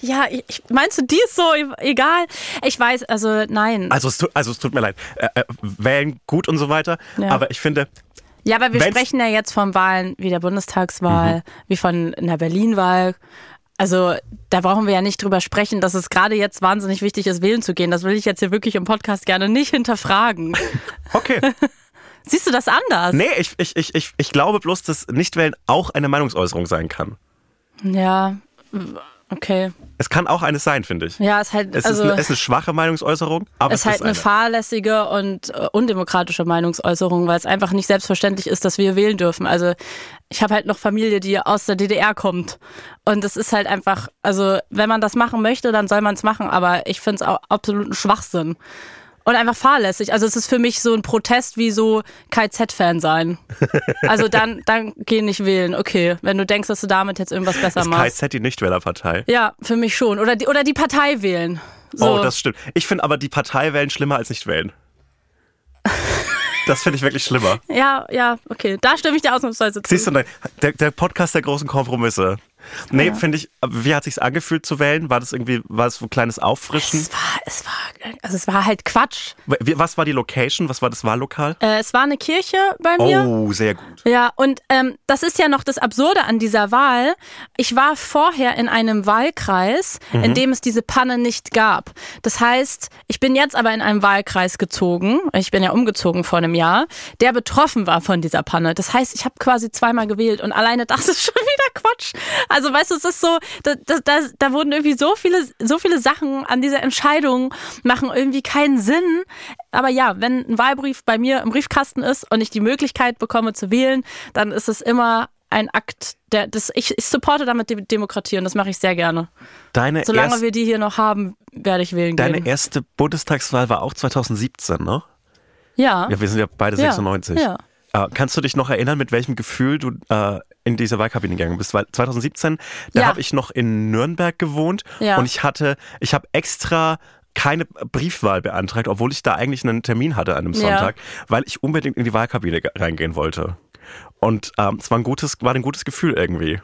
ja, ich, meinst du, die ist so e- egal? Ich weiß, also nein. Also es, tu- also es tut mir leid, äh, äh, wählen gut und so weiter, Ja. aber ich finde, ja, aber wir sprechen ja jetzt von Wahlen wie der Bundestagswahl, wie von einer Berlin-Wahl. Also da brauchen wir ja nicht drüber sprechen, dass es gerade jetzt wahnsinnig wichtig ist, wählen zu gehen. Das will ich jetzt hier wirklich im Podcast gerne nicht hinterfragen. [laughs] okay. [laughs] Siehst du das anders? Nee, ich, ich, ich, ich, ich glaube bloß, dass Nichtwählen auch eine Meinungsäußerung sein kann. Ja, okay. Es kann auch eines sein, finde ich. Ja, ist halt, Es, also, ist, eine, es ist eine schwache Meinungsäußerung, aber ist halt es eine ist eine. fahrlässige und äh, undemokratische Meinungsäußerung, weil es einfach nicht selbstverständlich ist, dass wir wählen dürfen. Also ich habe halt noch Familie, die aus der DDR kommt. Und es ist halt einfach, also wenn man das machen möchte, dann soll man es machen, aber ich finde es auch absoluten Schwachsinn. Und einfach fahrlässig. Also es ist für mich so ein Protest wie so KZ-Fan sein. Also dann, dann geh nicht wählen. Okay, wenn du denkst, dass du damit jetzt irgendwas besser ist machst. KZ die Nichtwählerpartei. Ja, für mich schon. Oder die, oder die Partei wählen. So. Oh, das stimmt. Ich finde aber die Partei wählen schlimmer als nicht wählen. Das finde ich wirklich schlimmer. Ja, ja, okay. Da stimme ich dir ausnahmsweise zu. Siehst du, der, der Podcast der großen Kompromisse. Nee, finde ich, wie hat sich's angefühlt zu wählen? War das irgendwie, war es so ein kleines Auffrischen? Es war, es war, also es war halt Quatsch. Was war die Location? Was war das Wahllokal? Äh, es war eine Kirche bei mir. Oh, sehr gut. Ja, und ähm, das ist ja noch das Absurde an dieser Wahl. Ich war vorher in einem Wahlkreis, in dem es diese Panne nicht gab. Das heißt, ich bin jetzt aber in einem Wahlkreis gezogen, ich bin ja umgezogen vor einem Jahr, der betroffen war von dieser Panne. Das heißt, ich habe quasi zweimal gewählt und alleine das [laughs] ist schon wieder Quatsch. Also weißt du, es ist so, da, da, da wurden irgendwie so viele, so viele Sachen an dieser Entscheidung machen irgendwie keinen Sinn. Aber ja, wenn ein Wahlbrief bei mir im Briefkasten ist und ich die Möglichkeit bekomme zu wählen, dann ist es immer ein Akt, der das ich, ich supporte damit die Demokratie und das mache ich sehr gerne. Deine Solange erst, wir die hier noch haben, werde ich wählen deine gehen. erste Bundestagswahl war auch 2017, ne? Ja. Ja, wir sind ja beide Ja, 96. ja. Äh, kannst du dich noch erinnern, mit welchem Gefühl du äh, in diese Wahlkabine gegangen bist? Weil 2017, da Ja. habe ich noch in Nürnberg gewohnt Ja. und ich hatte, ich habe extra keine Briefwahl beantragt, obwohl ich da eigentlich einen Termin hatte an einem Ja. Sonntag, weil ich unbedingt in die Wahlkabine ge- reingehen wollte. Und ähm, es war ein gutes, war ein gutes Gefühl irgendwie.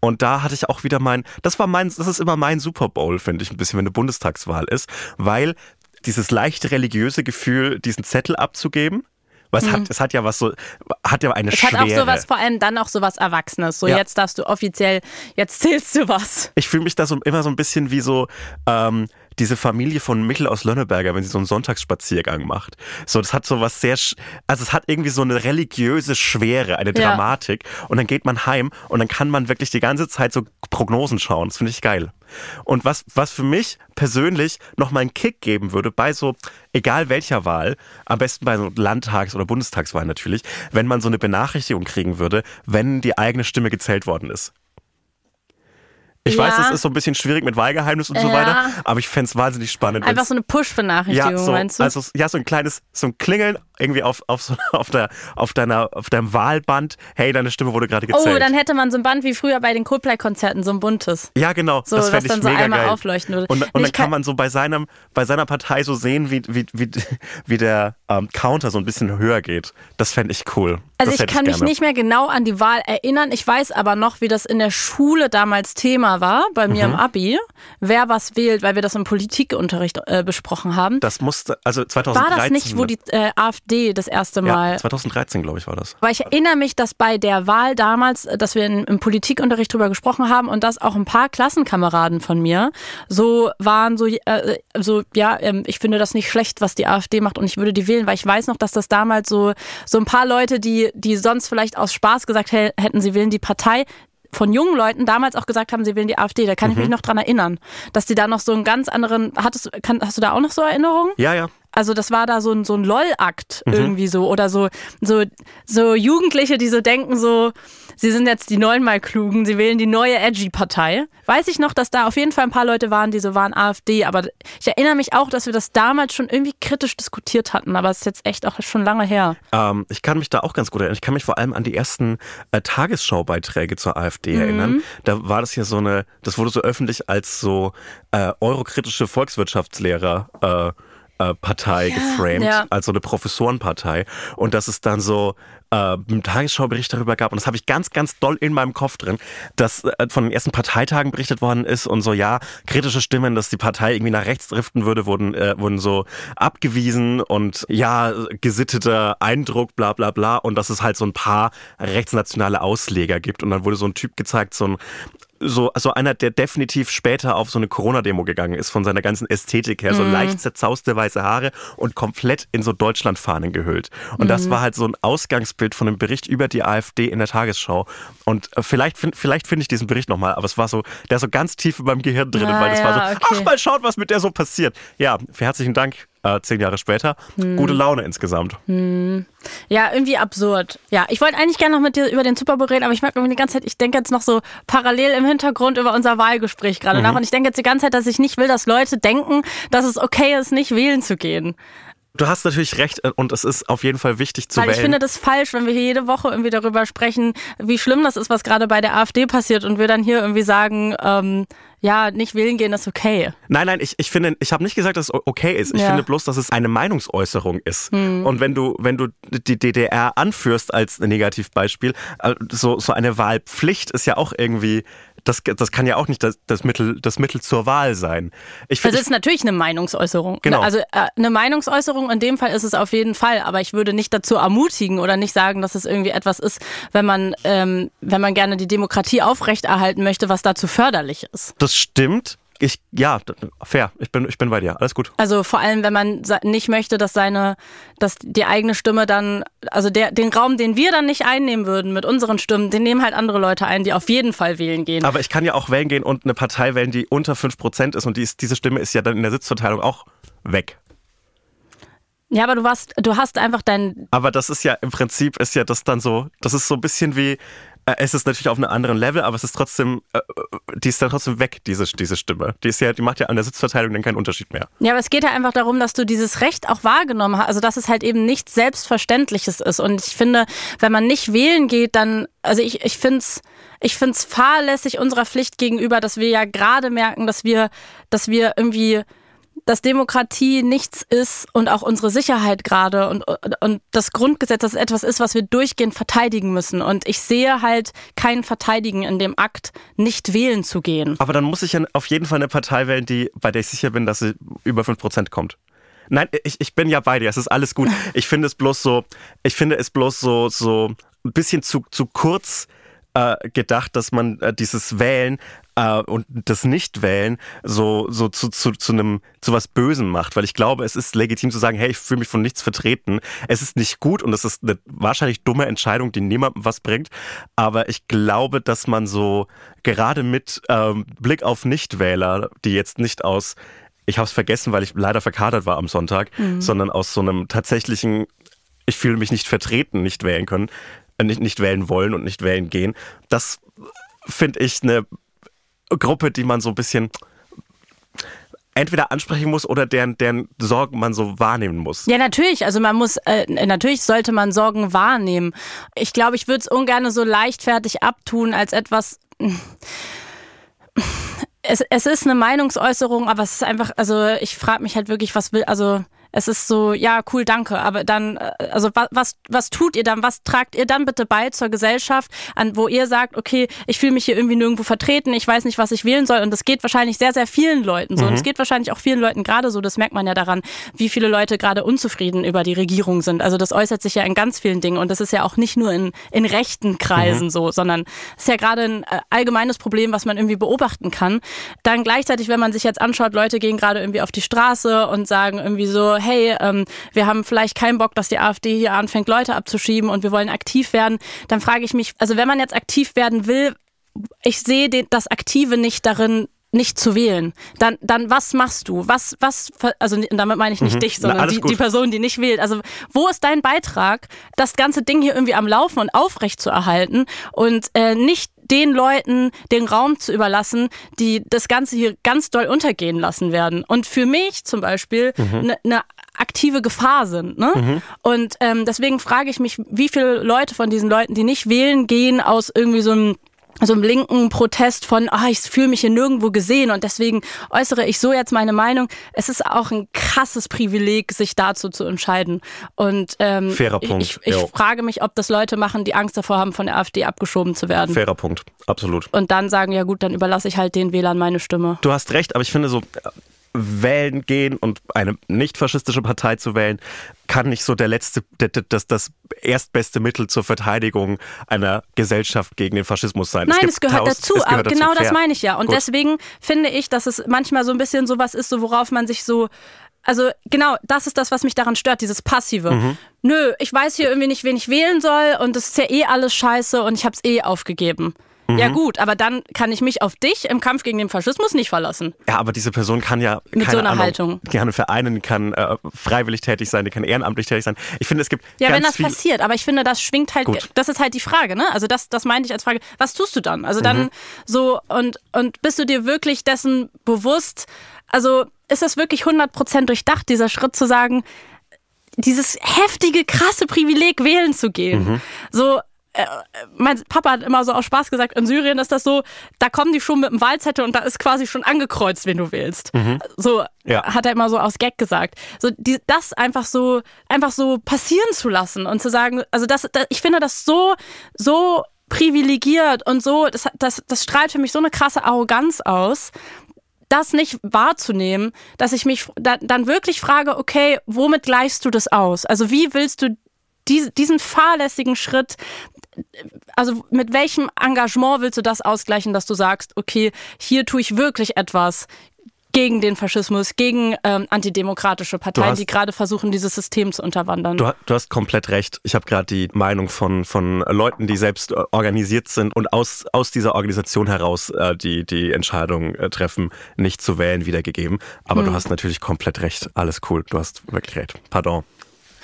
Und da hatte ich auch wieder mein, das war mein, das ist immer mein Super Bowl, finde ich, ein bisschen, wenn eine Bundestagswahl ist, weil dieses leicht religiöse Gefühl, diesen Zettel abzugeben, weil es hat, es hat ja was so, hat ja eine Mhm. Es hat Schwere. auch sowas, vor allem dann auch sowas Erwachsenes. So, Ja. jetzt darfst du offiziell, jetzt zählst du was. Ich fühle mich da so immer so ein bisschen wie so ähm, diese Familie von Michel aus Lönneberger, wenn sie so einen Sonntagsspaziergang macht. So, das hat so was sehr, also es hat irgendwie so eine religiöse Schwere, eine Ja. Dramatik. Und dann geht man heim und dann kann man wirklich die ganze Zeit so Prognosen schauen. Das finde ich geil. Und was, was für mich persönlich nochmal einen Kick geben würde, bei so, egal welcher Wahl, am besten bei so Landtags- oder Bundestagswahl natürlich, wenn man so eine Benachrichtigung kriegen würde, wenn die eigene Stimme gezählt worden ist. Ich weiß, Ja. das ist so ein bisschen schwierig mit Wahlgeheimnis und so Ja. weiter, aber ich fände es wahnsinnig spannend. Einfach so eine Push-Benachrichtigung, ja, so, meinst du? also ja, so ein kleines, so ein Klingeln irgendwie auf, auf, so, [laughs] auf, der, auf, deiner, auf deinem Wahlband. Hey, deine Stimme wurde gerade gezählt. oh, dann hätte man so ein Band wie früher bei den Coldplay-Konzerten, so ein buntes. ja, genau. So, das was fände ich dann so einmal geil. aufleuchten würde. Und, und dann ich kann kann- man so bei, seinem, bei seiner Partei so sehen, wie, wie, wie, wie der ähm, Counter so ein bisschen höher geht. Das fände ich cool. Also das ich kann mich gerne. nicht mehr genau an die Wahl erinnern. Ich weiß aber noch, wie das in der Schule damals Thema war, bei mir Mhm. im Abi, wer was wählt, weil wir das im Politikunterricht äh, besprochen haben. Das musste, also War 2013. das nicht, wo die äh, AfD das erste Mal ja, 2013, glaube ich, war das. Weil ich erinnere mich, dass bei der Wahl damals, äh, dass wir in, im Politikunterricht drüber gesprochen haben und dass auch ein paar Klassenkameraden von mir so waren, so, äh, so ja, ähm, ich finde das nicht schlecht, was die AfD macht und ich würde die wählen, weil ich weiß noch, dass das damals so, so ein paar Leute, die, die sonst vielleicht aus Spaß gesagt hä- hätten, sie wählen die Partei, von jungen Leuten damals auch gesagt haben, sie wählen die AfD. Da kann ich mich noch dran erinnern, dass die da noch so einen ganz anderen, hattest, kann, hast du da auch noch so Erinnerungen? Ja, ja. Also das war da so ein, so ein LOL-Akt Mhm. irgendwie so. Oder so, so, so Jugendliche, die so denken, so, sie sind jetzt die neunmal Klugen, sie wählen die neue Edgy-Partei. Weiß ich noch, dass da auf jeden Fall ein paar Leute waren, die so waren AfD. Aber ich erinnere mich auch, dass wir das damals schon irgendwie kritisch diskutiert hatten. Aber es ist jetzt echt auch schon lange her. Ähm, ich kann mich da auch ganz gut erinnern. Ich kann mich vor allem an die ersten äh, Tagesschau-Beiträge zur AfD erinnern. Da war das ja so eine, das wurde so öffentlich als so äh, eurokritische Volkswirtschaftslehrer äh, Partei geframed, ja. als so eine Professorenpartei. Und dass es dann so äh, einen Tagesschau-Bericht darüber gab, und das habe ich ganz, ganz doll in meinem Kopf drin, dass äh, von den ersten Parteitagen berichtet worden ist und so, ja, kritische Stimmen, dass die Partei irgendwie nach rechts driften würde, wurden, äh, wurden so abgewiesen und ja, gesitteter Eindruck, bla bla bla, und dass es halt so ein paar rechtsnationale Ausleger gibt. Und dann wurde so ein Typ gezeigt, so ein so also einer, der definitiv später auf so eine Corona-Demo gegangen ist, von seiner ganzen Ästhetik her, so leicht zerzauste weiße Haare und komplett in so Deutschlandfahnen gehüllt. Und das war halt so ein Ausgangsbild von einem Bericht über die AfD in der Tagesschau. Und äh, vielleicht, vielleicht finde ich diesen Bericht nochmal, aber es war so, der ist so ganz tief in meinem Gehirn drin, Ah, weil es war so, ja, okay. ach mal schaut, was mit der so passiert. Ja, herzlichen Dank. Äh, zehn Jahre später. Gute Laune insgesamt. Ja, irgendwie absurd. Ja, ich wollte eigentlich gerne noch mit dir über den Super Bowl reden, aber ich merke irgendwie die ganze Zeit, ich denke jetzt noch so parallel im Hintergrund über unser Wahlgespräch gerade nach. Und ich denke jetzt die ganze Zeit, dass ich nicht will, dass Leute denken, dass es okay ist, nicht wählen zu gehen. Du hast natürlich recht äh, und es ist auf jeden Fall wichtig zu Weil wählen. ich finde das falsch, wenn wir hier jede Woche irgendwie darüber sprechen, wie schlimm das ist, was gerade bei der AfD passiert und wir dann hier irgendwie sagen, ähm, ja, nicht wählen gehen ist okay. Nein, nein, ich, ich finde, ich habe nicht gesagt, dass es okay ist. Ich Ja. finde bloß, dass es eine Meinungsäußerung ist. Und wenn du, wenn du die DDR anführst als Negativbeispiel, äh, so, so eine Wahlpflicht ist ja auch irgendwie, das, das kann ja auch nicht das, das, Mittel, das Mittel zur Wahl sein. Ich Das finde, ist natürlich eine Meinungsäußerung. Genau. Also äh, eine Meinungsäußerung, in dem Fall ist es auf jeden Fall, aber ich würde nicht dazu ermutigen oder nicht sagen, dass es irgendwie etwas ist, wenn man, ähm, wenn man gerne die Demokratie aufrechterhalten möchte, was dazu förderlich ist. das stimmt. ich, ja, fair. Ich bin, ich bin bei dir. Alles gut. Also vor allem, wenn man nicht möchte, dass seine, dass die eigene Stimme dann, also der, den Raum, den wir dann nicht einnehmen würden mit unseren Stimmen, den nehmen halt andere Leute ein, die auf jeden Fall wählen gehen. Aber ich kann ja auch wählen gehen und eine Partei wählen, die unter 5% ist und die ist, diese Stimme ist ja dann in der Sitzverteilung auch weg. Ja, aber du warst, du hast einfach dein. Aber das ist ja im Prinzip ist ja das dann so, das ist so ein bisschen wie, es ist natürlich auf einem anderen Level, aber es ist trotzdem, äh, die ist dann trotzdem weg, diese, diese Stimme. Die ist ja, die macht ja an der Sitzverteilung dann keinen Unterschied mehr. Ja, aber es geht ja einfach darum, dass du dieses Recht auch wahrgenommen hast, also dass es halt eben nichts Selbstverständliches ist. Und ich finde, wenn man nicht wählen geht, dann, also ich, ich finde es, ich finde es fahrlässig unserer Pflicht gegenüber, dass wir ja gerade merken, dass wir, dass wir irgendwie dass Demokratie nichts ist und auch unsere Sicherheit gerade und, und das Grundgesetz, das etwas ist, was wir durchgehend verteidigen müssen. Und ich sehe halt kein Verteidigen in dem Akt, nicht wählen zu gehen. Aber dann muss ich ja auf jeden Fall eine Partei wählen, die, bei der ich sicher bin, dass sie über 5% kommt. Nein, ich, ich bin ja bei dir, es ist alles gut. [laughs] Ich finde es bloß so, ich finde es bloß so, so ein bisschen zu, zu kurz äh, gedacht, dass man äh, dieses Wählen äh, und das Nichtwählen so, so zu, zu, zu einem, zu was Bösen macht. Weil ich glaube, es ist legitim zu sagen, hey, ich fühle mich von nichts vertreten. Es ist nicht gut und es ist eine wahrscheinlich dumme Entscheidung, die niemandem was bringt. Aber ich glaube, dass man so gerade mit ähm, Blick auf Nichtwähler, die jetzt nicht aus ich habe es vergessen, weil ich leider verkadert war am Sonntag, mhm. sondern aus so einem tatsächlichen, ich fühle mich nicht vertreten, nicht wählen können, äh, nicht, nicht wählen wollen und nicht wählen gehen. Das finde ich eine Gruppe, die man so ein bisschen entweder ansprechen muss oder deren, deren Sorgen man so wahrnehmen muss. Ja, natürlich. Also man muss, äh, natürlich sollte man Sorgen wahrnehmen. Ich glaube, ich würde es ungern so leichtfertig abtun als etwas. [laughs] Es, es ist eine Meinungsäußerung, aber es ist einfach, also ich frage mich halt wirklich, was will, also es ist so, ja, cool, danke. Aber dann, äh, also was, was, tut ihr dann? Was tragt ihr dann bitte bei zur Gesellschaft, an wo ihr sagt, okay, ich fühle mich hier irgendwie nirgendwo vertreten, ich weiß nicht, was ich wählen soll. Und das geht wahrscheinlich sehr, sehr vielen Leuten so. Mhm. Und es geht wahrscheinlich auch vielen Leuten gerade so. Das merkt man ja daran, wie viele Leute gerade unzufrieden über die Regierung sind. Also das äußert sich ja in ganz vielen Dingen. Und das ist ja auch nicht nur in, in rechten Kreisen mhm. so, sondern es ist ja gerade ein äh, allgemeines Problem, was man irgendwie beobachten kann. Dann gleichzeitig, wenn man sich jetzt anschaut, Leute gehen gerade irgendwie auf die Straße und sagen irgendwie so, hey, ähm, wir haben vielleicht keinen Bock, dass die AfD hier anfängt, Leute abzuschieben und wir wollen aktiv werden, dann frage ich mich, also wenn man jetzt aktiv werden will, ich sehe das Aktive nicht darin, nicht zu wählen, dann, dann was machst du? Was, was, also damit meine ich nicht mhm. dich, sondern die, die, Person, die nicht wählt. Also wo ist dein Beitrag, das ganze Ding hier irgendwie am Laufen und aufrecht zu erhalten und äh, nicht den Leuten den Raum zu überlassen, die das Ganze hier ganz doll untergehen lassen werden. Und für mich zum Beispiel eine mhm. ne aktive Gefahr sind. Ne? Mhm. Und ähm, deswegen frage ich mich, wie viele Leute von diesen Leuten, die nicht wählen gehen, aus irgendwie so einem so einem linken Protest von, ah, ich fühle mich hier nirgendwo gesehen und deswegen äußere ich so jetzt meine Meinung. Es ist auch ein krasses Privileg, sich dazu zu entscheiden. Und ähm, Fairer Punkt. ich, ich frage mich, ob das Leute machen, die Angst davor haben, von der AfD abgeschoben zu werden. Fairer Punkt, absolut. Und dann sagen, ja gut, dann überlasse ich halt den Wählern meine Stimme. Du hast recht, aber ich finde so, wählen gehen und eine nicht faschistische Partei zu wählen, kann nicht so der letzte, das, das erstbeste Mittel zur Verteidigung einer Gesellschaft gegen den Faschismus sein. Nein, es, es gehört taus, dazu, es gehört genau dazu. das meine ich ja. Und Gut. deswegen finde ich, dass es manchmal so ein bisschen sowas ist, so worauf man sich so also genau, das ist das, was mich daran stört, dieses Passive. Mhm. Nö, ich weiß hier irgendwie nicht, wen ich wählen soll und es ist ja eh alles scheiße und ich habe es eh aufgegeben. Mhm. Ja gut, aber dann kann ich mich auf dich im Kampf gegen den Faschismus nicht verlassen. Ja, aber diese Person kann ja mit so einer Ahnung, Haltung gerne vereinen, kann äh, freiwillig tätig sein, die kann ehrenamtlich tätig sein. Ich finde, es gibt ja, wenn das passiert, aber ich finde, das schwingt halt. Gut. Das ist halt die Frage, ne? Also das, das meinte ich als Frage. Was tust du dann? Also dann mhm. so und und bist du dir wirklich dessen bewusst? Also ist das wirklich 100% durchdacht, dieser Schritt zu sagen, dieses heftige, krasse Privileg wählen zu gehen. Mhm. So, äh, mein Papa hat immer so aus Spaß gesagt, in Syrien ist das so, da kommen die schon mit dem Wahlzettel und da ist quasi schon angekreuzt, wen du wählst. Mhm. So ja. hat er immer so aus Gag gesagt. So die, das einfach so einfach so passieren zu lassen und zu sagen, also das, das ich finde das so so privilegiert und so das das das strahlt für mich so eine krasse Arroganz aus, das nicht wahrzunehmen, dass ich mich da, dann wirklich frage, okay, womit gleichst du das aus? Also wie willst du diesen fahrlässigen Schritt also mit welchem Engagement willst du das ausgleichen, dass du sagst, okay, hier tue ich wirklich etwas gegen den Faschismus, gegen ähm, antidemokratische Parteien, hast- die gerade versuchen, dieses System zu unterwandern. Du, du hast komplett recht. Ich habe gerade die Meinung von, von Leuten, die selbst äh, organisiert sind und aus, aus dieser Organisation heraus äh, die, die Entscheidung äh, treffen, nicht zu wählen, wiedergegeben. Aber Hm. du hast natürlich komplett recht. Alles cool. Du hast wirklich recht. Pardon.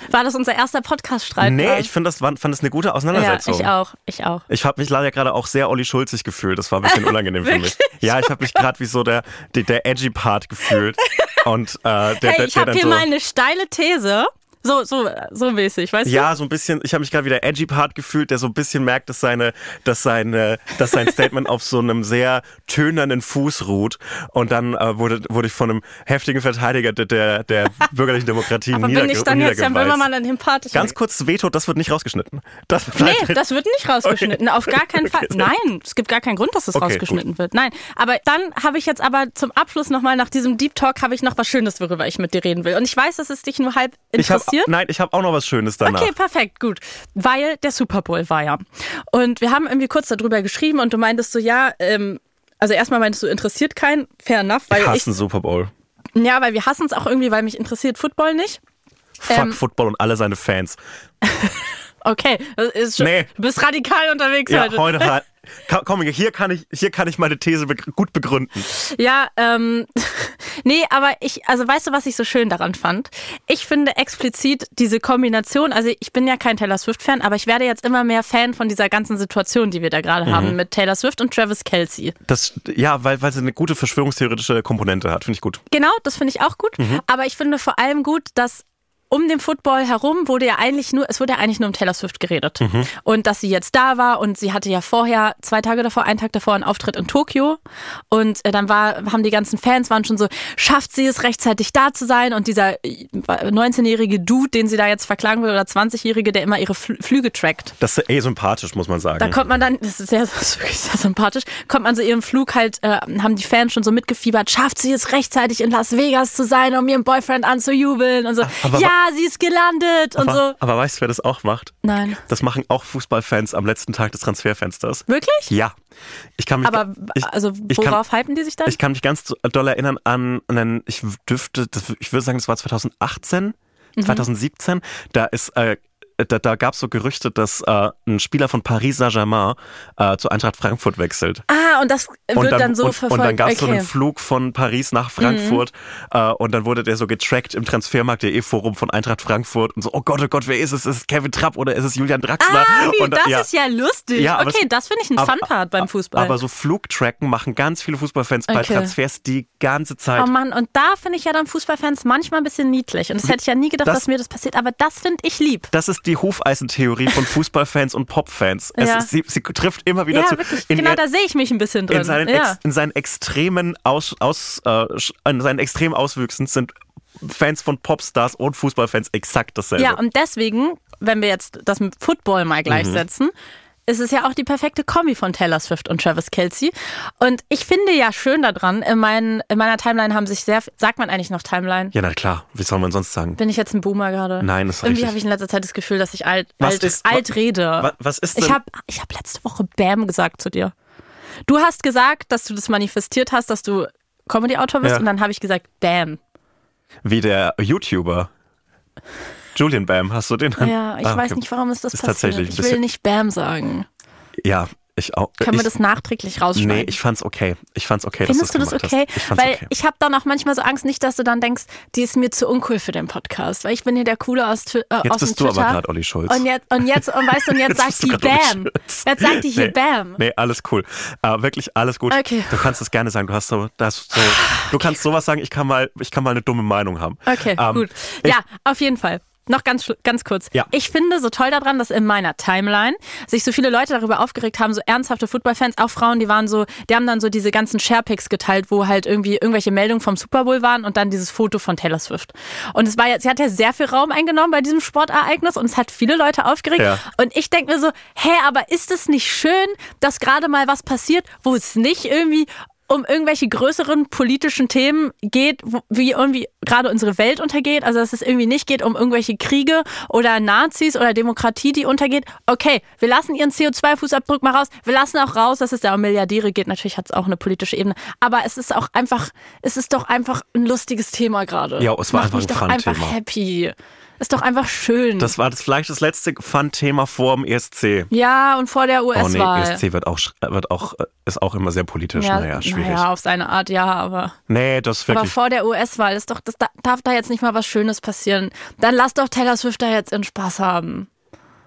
War das unser erster Podcast-Streit? Nee, ich finde das fand das eine gute ja, Auseinandersetzung. ich auch, ich auch. Ich habe mich leider gerade auch sehr Olli Schulzig gefühlt. Das war ein bisschen [laughs] unangenehm für mich. Ja, ich habe mich gerade wie so der, der, der edgy Part gefühlt. Und äh, der, der, Hey, ich der habe dann hier so, mal eine steile These. So, so, so mäßig, weißt du? Ja, so ein bisschen, ich habe mich gerade wieder edgy Part gefühlt, der so ein bisschen merkt, dass seine, dass seine, dass sein [laughs] Statement auf so einem sehr tönernen Fuß ruht. Und dann äh, wurde, wurde ich von einem heftigen Verteidiger der, der, bürgerlichen Demokratie [laughs] Aber bin ich dann jetzt niedergewalzt. Böhmermann an dem Part? Ganz kurz Veto, das wird nicht rausgeschnitten. Das Nee, bleibt- das wird nicht rausgeschnitten. Auf gar keinen [laughs] Fall. Okay. Nein, es gibt gar keinen Grund, dass es Okay, rausgeschnitten wird. Nein, aber dann habe ich jetzt aber zum Abschluss nochmal nach diesem Deep Talk habe ich noch was Schönes, worüber ich mit dir reden will. Und ich weiß, dass es dich nur halb ich hab, interessiert. nein, ich habe auch noch was Schönes danach. Okay, perfekt, gut. Weil der Super Bowl war ja. Und wir haben irgendwie kurz darüber geschrieben und du meintest so, ja, ähm, also erstmal meintest du, interessiert keinen, fair enough, weil ich hasse Super Bowl. ja, weil wir hassen es auch irgendwie, weil mich interessiert Football nicht. Fuck Ähm, Football und alle seine Fans. [laughs] Okay, das ist schon, Nee. du bist radikal unterwegs Ja, heute. heute [laughs] Komm, hier kann ich, hier kann ich meine These begr- gut begründen. Ja, ähm, [laughs] nee, aber ich, also weißt du, was ich so schön daran fand? Ich finde explizit diese Kombination, also ich bin ja kein Taylor Swift-Fan, aber ich werde jetzt immer mehr Fan von dieser ganzen Situation, die wir da gerade Mhm. haben mit Taylor Swift und Travis Kelsey. Das, ja, weil, weil sie eine gute verschwörungstheoretische Komponente hat, finde ich gut. Genau, das finde ich auch gut. Mhm. Aber ich finde vor allem gut, dass um den Football herum wurde ja eigentlich nur, es wurde ja eigentlich nur um Taylor Swift geredet. Mhm. Und dass sie jetzt da war und sie hatte ja vorher, zwei Tage davor, einen Tag davor einen Auftritt in Tokio. Und äh, dann war, haben die ganzen Fans waren schon so, schafft sie es rechtzeitig da zu sein? Und dieser äh, 19-jährige Dude, den sie da jetzt verklagen will, oder 20-jährige, der immer ihre Fl Flüge trackt. Das ist eh sympathisch, muss man sagen. Da kommt man dann, das ist, sehr, [laughs] das ist wirklich sehr sympathisch, kommt man so ihrem Flug halt, äh, haben die Fans schon so mitgefiebert, schafft sie es rechtzeitig in Las Vegas zu sein, um ihren Boyfriend anzujubeln und so, Aber- ja, sie ist gelandet und aber, so. aber weißt du, wer das auch macht? Nein. Das machen auch Fußballfans am letzten Tag des Transferfensters. Wirklich? Ja. Ich kann mich, Aber ich, also ich kann- worauf hypen die sich dann? ich kann mich ganz doll erinnern an einen, ich dürfte, ich würde sagen, das war 2018, Mhm. 2017. Da ist, äh, da, da gab es so Gerüchte, dass äh, ein Spieler von Paris Saint-Germain äh, zu Eintracht Frankfurt wechselt. ah, und das wird dann, so und, verfolgt. und dann gab es so okay. Mhm. einen Flug von Paris nach Frankfurt äh, und dann wurde der so getrackt im Transfermarkt.de Forum von Eintracht Frankfurt und so, oh Gott, oh Gott, wer ist es? Ist es Kevin Trapp oder ist es Julian Draxler? Ah, wie, und, das ja. ist ja lustig. Ja, okay, es- das finde ich ein Fun-Part beim Fußball. Aber so Flugtracken machen ganz viele Fußballfans bei Okay. Transfers die ganze Zeit. Oh Mann, und da finde ich ja dann Fußballfans manchmal ein bisschen niedlich. Und das hätte ich ja nie gedacht, Das- dass mir das passiert. Aber das finde ich lieb. Das ist die Hufeisentheorie von [laughs] Fußballfans und Popfans. Es Ja. ist, sie, sie trifft immer wieder Ja, zu. wirklich. in Genau, ihr- da sehe ich mich ein bisschen drin. in seinen, ja. ex, in seinen extremen Aus, aus, äh, in seinen extremen Auswüchsen sind Fans von Popstars und Fußballfans exakt dasselbe. Ja, und deswegen, wenn wir jetzt das mit Football mal gleichsetzen, ist es ja auch die perfekte Kombi von Taylor Swift und Travis Kelsey. Und ich finde ja schön daran, in, meinen, in meiner Timeline haben sich sehr, sagt man eigentlich noch Timeline? Ja, na klar. Wie soll man sonst sagen? Bin ich jetzt ein Boomer gerade? Nein, das ist Irgendwie habe ich in letzter Zeit das Gefühl, dass ich alt, Was alt, ist- alt rede. wa- was ist ich denn- habe ich hab letzte Woche Bam gesagt zu dir. Du hast gesagt, dass du das manifestiert hast, dass du Comedy-Autor bist Ja. und dann habe ich gesagt Bam. Wie der YouTuber. Julian Bam, hast du den? Ja, ich Ah, weiß okay. nicht, warum ist das Ist passiert. tatsächlich ich will nicht Bam sagen. Ja, ich auch. Können wir das nachträglich rausschneiden? Nee, ich fand's okay. Ich fand's okay, Findest dass du das okay? Hast. Ich fand's Weil okay. ich habe dann auch manchmal so Angst, nicht, dass du dann denkst, die ist mir zu uncool für den Podcast, weil ich bin hier der Coole aus, äh, Jetzt aus bist dem du Twitter. aber gerade Olli Schulz. Und jetzt, und jetzt, und weißt du, und jetzt, Jetzt sagt die Bam. Jetzt sagt die hier nee, Bam. Nee, alles cool. Äh, wirklich alles gut. Okay. Du kannst es gerne sagen. Du hast so, das so, du kannst sowas sagen. Ich kann mal, ich kann mal eine dumme Meinung haben. Okay, Ähm, gut. Ja, auf jeden Fall. Noch ganz, ganz kurz. Ja. Ich finde so toll daran, dass in meiner Timeline sich so viele Leute darüber aufgeregt haben, so ernsthafte Footballfans, auch Frauen, die waren so, die haben dann so diese ganzen Sharepics geteilt, wo halt irgendwie irgendwelche Meldungen vom Super Bowl waren und dann dieses Foto von Taylor Swift. Und es war ja, sie hat ja sehr viel Raum eingenommen bei diesem Sportereignis und es hat viele Leute aufgeregt. Ja. Und ich denke mir so, hä, aber ist es nicht schön, dass gerade mal was passiert, wo es nicht irgendwie um irgendwelche größeren politischen Themen geht, wie irgendwie gerade unsere Welt untergeht, also dass es irgendwie nicht geht um irgendwelche Kriege oder Nazis oder Demokratie, die untergeht. Okay, wir lassen ihren CO2-Fußabdruck mal raus. Wir lassen auch raus, dass es da um Milliardäre geht. Natürlich hat es auch eine politische Ebene, aber es ist auch einfach, es ist doch einfach ein lustiges Thema gerade. Ja, es war Macht einfach ein doch einfach happy. Ist doch einfach schön. Das war das vielleicht das letzte Fun-Thema vor dem ESC. ja, und vor der Oh nee, US-Wahl. ESC wird auch, wird auch, äh, ist auch immer sehr politisch. naja, schwierig. naja, auf seine Art ja, aber. Nee, das ist Aber wirklich. vor der US-Wahl ist doch, das da- darf da jetzt nicht mal was Schönes passieren. Dann lass doch Taylor Swift da jetzt ihren Spaß haben.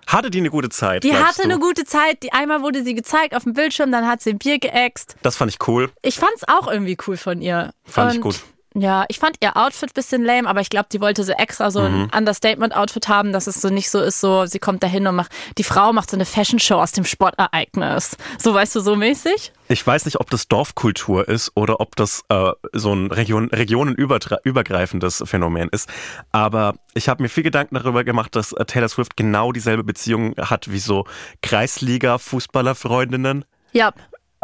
Hatte die eine gute Zeit? Die hatte du? eine gute Zeit. Die einmal wurde sie gezeigt auf dem Bildschirm, dann hat sie ein Bier geäxt. Das fand ich cool. Ich fand's auch irgendwie cool von ihr. Fand ich Und, gut. Ja, ich fand ihr Outfit ein bisschen lame, aber ich glaube, die wollte so extra so Mhm. ein Understatement-Outfit haben, dass es so nicht so ist, so sie kommt da hin und macht, die Frau macht so eine Fashion-Show aus dem Sportereignis. So, weißt du, so mäßig? Ich weiß nicht, ob das Dorfkultur ist oder ob das äh, so ein Region, regionenübergreifendes Phänomen ist. Aber ich habe mir viel Gedanken darüber gemacht, dass äh, Taylor Swift genau dieselbe Beziehung hat wie so Kreisliga-Fußballerfreundinnen. Ja.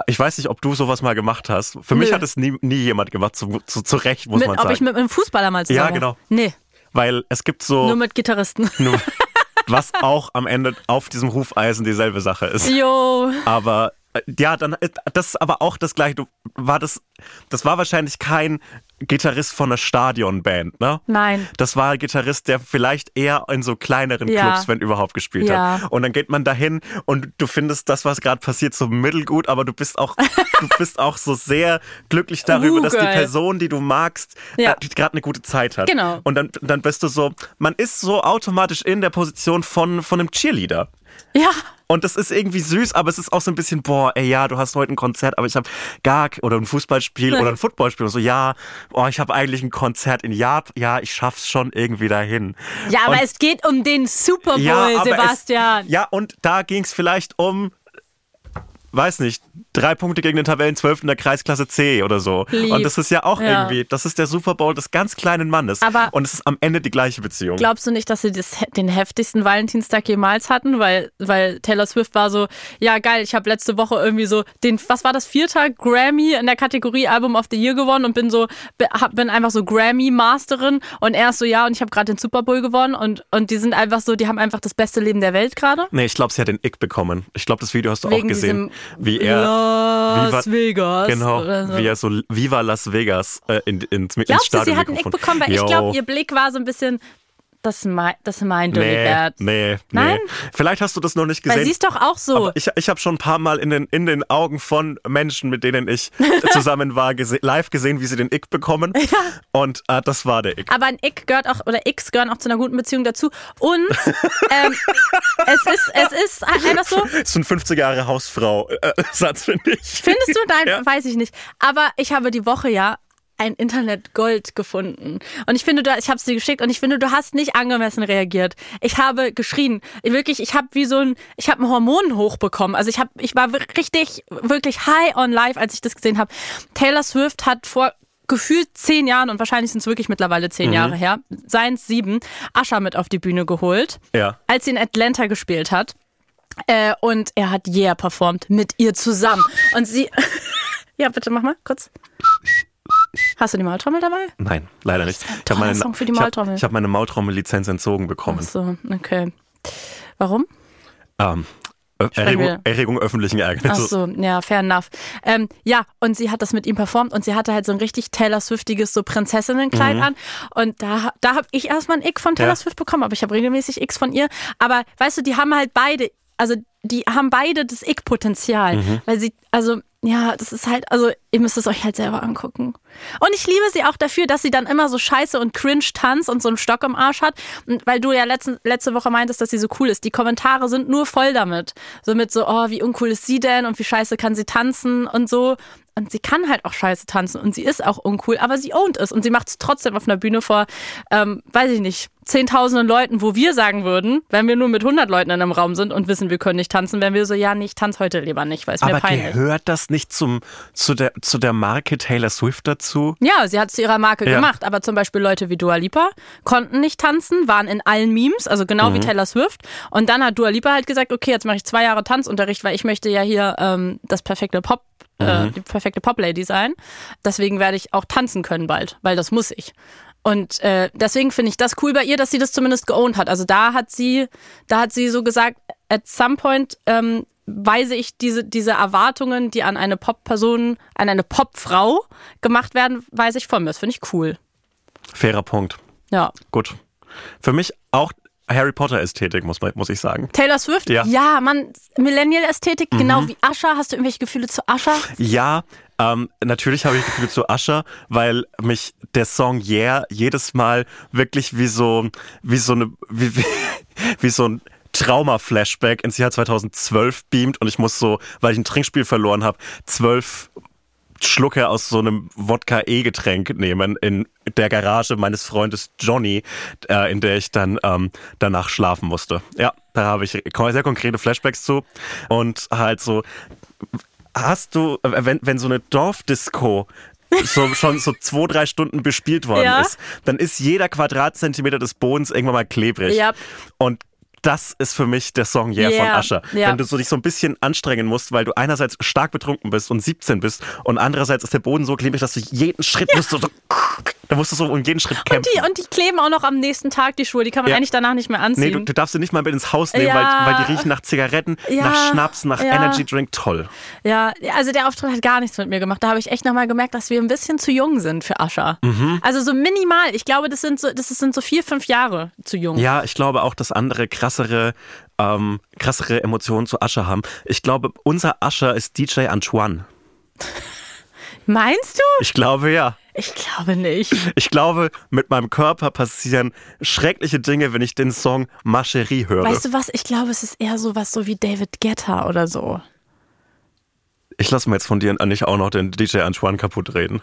Ich weiß nicht, ob du sowas mal gemacht hast. Für mich Nö. hat es nie, nie jemand gemacht, zu, zu, zu Recht, muss Mit, man ob sagen. ich mit einem Fußballer mal zusammen Ja, genau. Nee, Weil es gibt so, nur mit Gitarristen. [laughs] nur, [laughs] was auch am Ende auf diesem Hufeisen dieselbe Sache ist. Jo. Aber ja, dann äh, das ist aber auch das gleiche. Du, war das, das war wahrscheinlich kein Gitarrist von einer Stadionband, ne? Nein. Das war ein Gitarrist, der vielleicht eher in so kleineren Ja. Clubs, wenn überhaupt, gespielt Ja. hat. Und dann geht man dahin und du findest das, was gerade passiert, so mittelgut, aber du bist auch, du [laughs] bist auch so sehr glücklich darüber, Uh, dass die. Person, die du magst, Ja. äh, gerade eine gute Zeit hat. Genau. Und dann, dann bist du so, man ist so automatisch in der Position von, von einem Cheerleader. Ja. Und das ist irgendwie süß, aber es ist auch so ein bisschen, boah, ey, ja, du hast heute ein Konzert, aber ich habe gar, oder ein Fußballspiel oder ein [laughs] Footballspiel. Und so, ja, oh, ich habe eigentlich ein Konzert in Japan. Ja, ich schaff's schon irgendwie dahin. Ja, aber Und- es geht um den Super Bowl, aber Sebastian. Es, ja, und da ging es vielleicht um, weiß nicht, drei Punkte gegen den Tabellenzwölften der Kreisklasse C oder so. Lieb. Und das ist ja auch Ja. irgendwie, das ist der Super Bowl des ganz kleinen Mannes. Aber- und es ist am Ende die gleiche Beziehung. Glaubst du nicht, dass sie das, den heftigsten Valentinstag jemals hatten? Weil, weil Taylor Swift war so, ja geil, ich habe letzte Woche irgendwie so den, was war das, vierter Grammy in der Kategorie Album of the Year gewonnen und bin so, bin einfach so Grammy-Masterin und er ist so, ja, und ich habe gerade den Super Bowl gewonnen und, und die sind einfach so, die haben einfach das beste Leben der Welt gerade. Nee, ich glaube, sie hat den Ick bekommen. Ich glaube, das Video hast du Wegen auch gesehen. Wie er. Las Viva- Vegas. Genau, so. wie er so Viva Las Vegas äh, in, ins, ins Glaubst du, Stadion sie hat einen Ick bekommen? Weil ich Jo. glaube, ihr Blick war so ein bisschen, das, mei- das meint du Nee, bad. nee, Nein? nee. Vielleicht hast du das noch nicht Weil gesehen. sie ist doch auch so. aber ich, ich habe schon ein paar Mal in den, in den Augen von Menschen, mit denen ich [laughs] zusammen war, gese live gesehen, wie sie den Ick bekommen. Und äh, das war der Ick. Aber ein Ick gehört auch, oder X gehören auch zu einer guten Beziehung dazu. Und [laughs] ähm, es, ist, es ist einfach so, Das ist ein 50 Jahre Hausfrau-Satz, finde ich. findest du, nein, [laughs] Ja. weiß ich nicht. Aber ich habe die Woche ja ein Internet Gold gefunden. Und ich finde, du, ich habe es dir geschickt und ich finde, du hast nicht angemessen reagiert. Ich habe geschrien. Ich Wirklich, ich habe wie so ein, ich habe einen Hormon hochbekommen. Also ich habe, ich war richtig, wirklich high on life, als ich das gesehen habe. Taylor Swift hat vor gefühlt zehn Jahren und wahrscheinlich sind es wirklich mittlerweile zehn Jahre her, seien es sieben, Ascher mit auf die Bühne geholt Ja. als sie in Atlanta gespielt hat. Äh, und er hat Yeah performt mit ihr zusammen. Und sie. [laughs] ja, bitte mach mal kurz. Hast du die Maultrommel dabei? Nein, leider nicht. Ich habe meine, Song für die ich hab- Maultrommel. ich hab meine Maultrommel-Lizenz entzogen bekommen. Ach so, okay. Warum? Ähm, Erregung, Erregung öffentlichen Ach Ärgernisses. so, ja, fair enough. Ähm, ja, und sie hat das mit ihm performt und sie hatte halt so ein richtig Taylor Swiftiges so Prinzessinnenkleid an. Und da, da habe ich erstmal ein Ick von Taylor Ja. Swift bekommen, aber ich habe regelmäßig Icks von ihr. Aber weißt du, die haben halt beide, also die haben beide das Ick-Potenzial. Weil sie, also, ja, das ist halt, also, ihr müsst es euch halt selber angucken. Und ich liebe sie auch dafür, dass sie dann immer so scheiße und cringe tanzt und so einen Stock im Arsch hat. Und weil du ja letzten, letzte Woche meintest, dass sie so cool ist. Die Kommentare sind nur voll damit. So mit so, oh, wie uncool ist sie denn und wie scheiße kann sie tanzen und so. Und sie kann halt auch scheiße tanzen und sie ist auch uncool, aber sie ownt es und sie macht es trotzdem auf einer Bühne vor, ähm, weiß ich nicht, zehntausenden Leuten, wo wir sagen würden, wenn wir nur mit 100 Leuten in einem Raum sind und wissen, wir können nicht tanzen, wenn wir so, ja, nee, ich tanze heute lieber nicht, weil es mir Aber peinlich. gehört das nicht zum, zu, der, zu der Marke Taylor Swift dazu? Ja, sie hat es zu ihrer Marke Ja. gemacht, aber zum Beispiel Leute wie Dua Lipa konnten nicht tanzen, waren in allen Memes, also genau Mhm. wie Taylor Swift. Und dann hat Dua Lipa halt gesagt, okay, jetzt mache ich zwei Jahre Tanzunterricht, weil ich möchte ja hier ähm, das perfekte Pop äh, die perfekte Pop-Lady sein. Deswegen werde ich auch tanzen können bald, weil das muss ich. Und äh, deswegen finde ich das cool bei ihr, dass sie das zumindest geowned hat. Also da hat sie, da hat sie so gesagt, at some point ähm, weise ich diese, diese Erwartungen, die an eine Pop-Person, an eine Pop-Frau gemacht werden, weise ich von mir. Das finde ich cool. Fairer Punkt. Ja. Gut. Für mich auch Harry Potter-Ästhetik, muss, man- muss ich sagen. Taylor Swift? Ja. Ja, Mann, Millennial-Ästhetik, genau wie Ascher. Hast du irgendwelche Gefühle zu Ascher? Ja, ähm, natürlich habe ich Gefühle zu Usher, weil mich der Song Yeah jedes Mal wirklich wie so, wie so eine, wie, wie, [laughs] wie so ein Trauma-Flashback ins Jahr 2012 beamt und ich muss so, weil ich ein Trinkspiel verloren habe, zwölf Schlucke aus so einem Wodka-E-Getränk nehmen in der Garage meines Freundes Johnny, äh, in der ich dann ähm, danach schlafen musste. Ja, da habe ich sehr konkrete Flashbacks zu und halt so, hast du, äh, wenn, wenn so eine Dorfdisco so [laughs] schon so zwei, drei Stunden bespielt worden Ja. ist, dann ist jeder Quadratzentimeter des Bodens irgendwann mal klebrig. Ja. Und das ist für mich der Song Yeah, Yeah, von Usher. ja. Wenn du so dich so ein bisschen anstrengen musst, weil du einerseits stark betrunken bist und 17 bist und andererseits ist der Boden so klebrig, dass du jeden Schritt musst du so, da musst du so um jeden Schritt kämpfen. Die, und die kleben auch noch am nächsten Tag die Schuhe. Die kann man Ja. eigentlich danach nicht mehr Nee, anziehen. du, du darfst sie nicht mal mit ins Haus nehmen, Ja. weil, weil die riechen nach Zigaretten, Ja. nach Schnaps, nach. Energy Drink. Toll. Ja, also der Auftritt hat gar nichts mit mir gemacht. Da habe ich echt nochmal gemerkt, dass wir ein bisschen zu jung sind für Ascher. Mhm. Also so minimal. Ich glaube, das sind so, das sind so vier, fünf Jahre zu jung. Ja, ich glaube auch, dass andere krassere, ähm, krassere Emotionen zu Ascher haben. Ich glaube, unser Ascher ist DJ Antoine. [laughs] Meinst du? Ich glaube ja. Ich glaube nicht. Ich glaube, mit meinem Körper passieren schreckliche Dinge, wenn ich den Song Ma Chérie höre. Weißt du was? Ich glaube, es ist eher so was so wie David Guetta oder so. Ich lasse mir jetzt von dir nicht auch noch den DJ Antoine kaputt reden.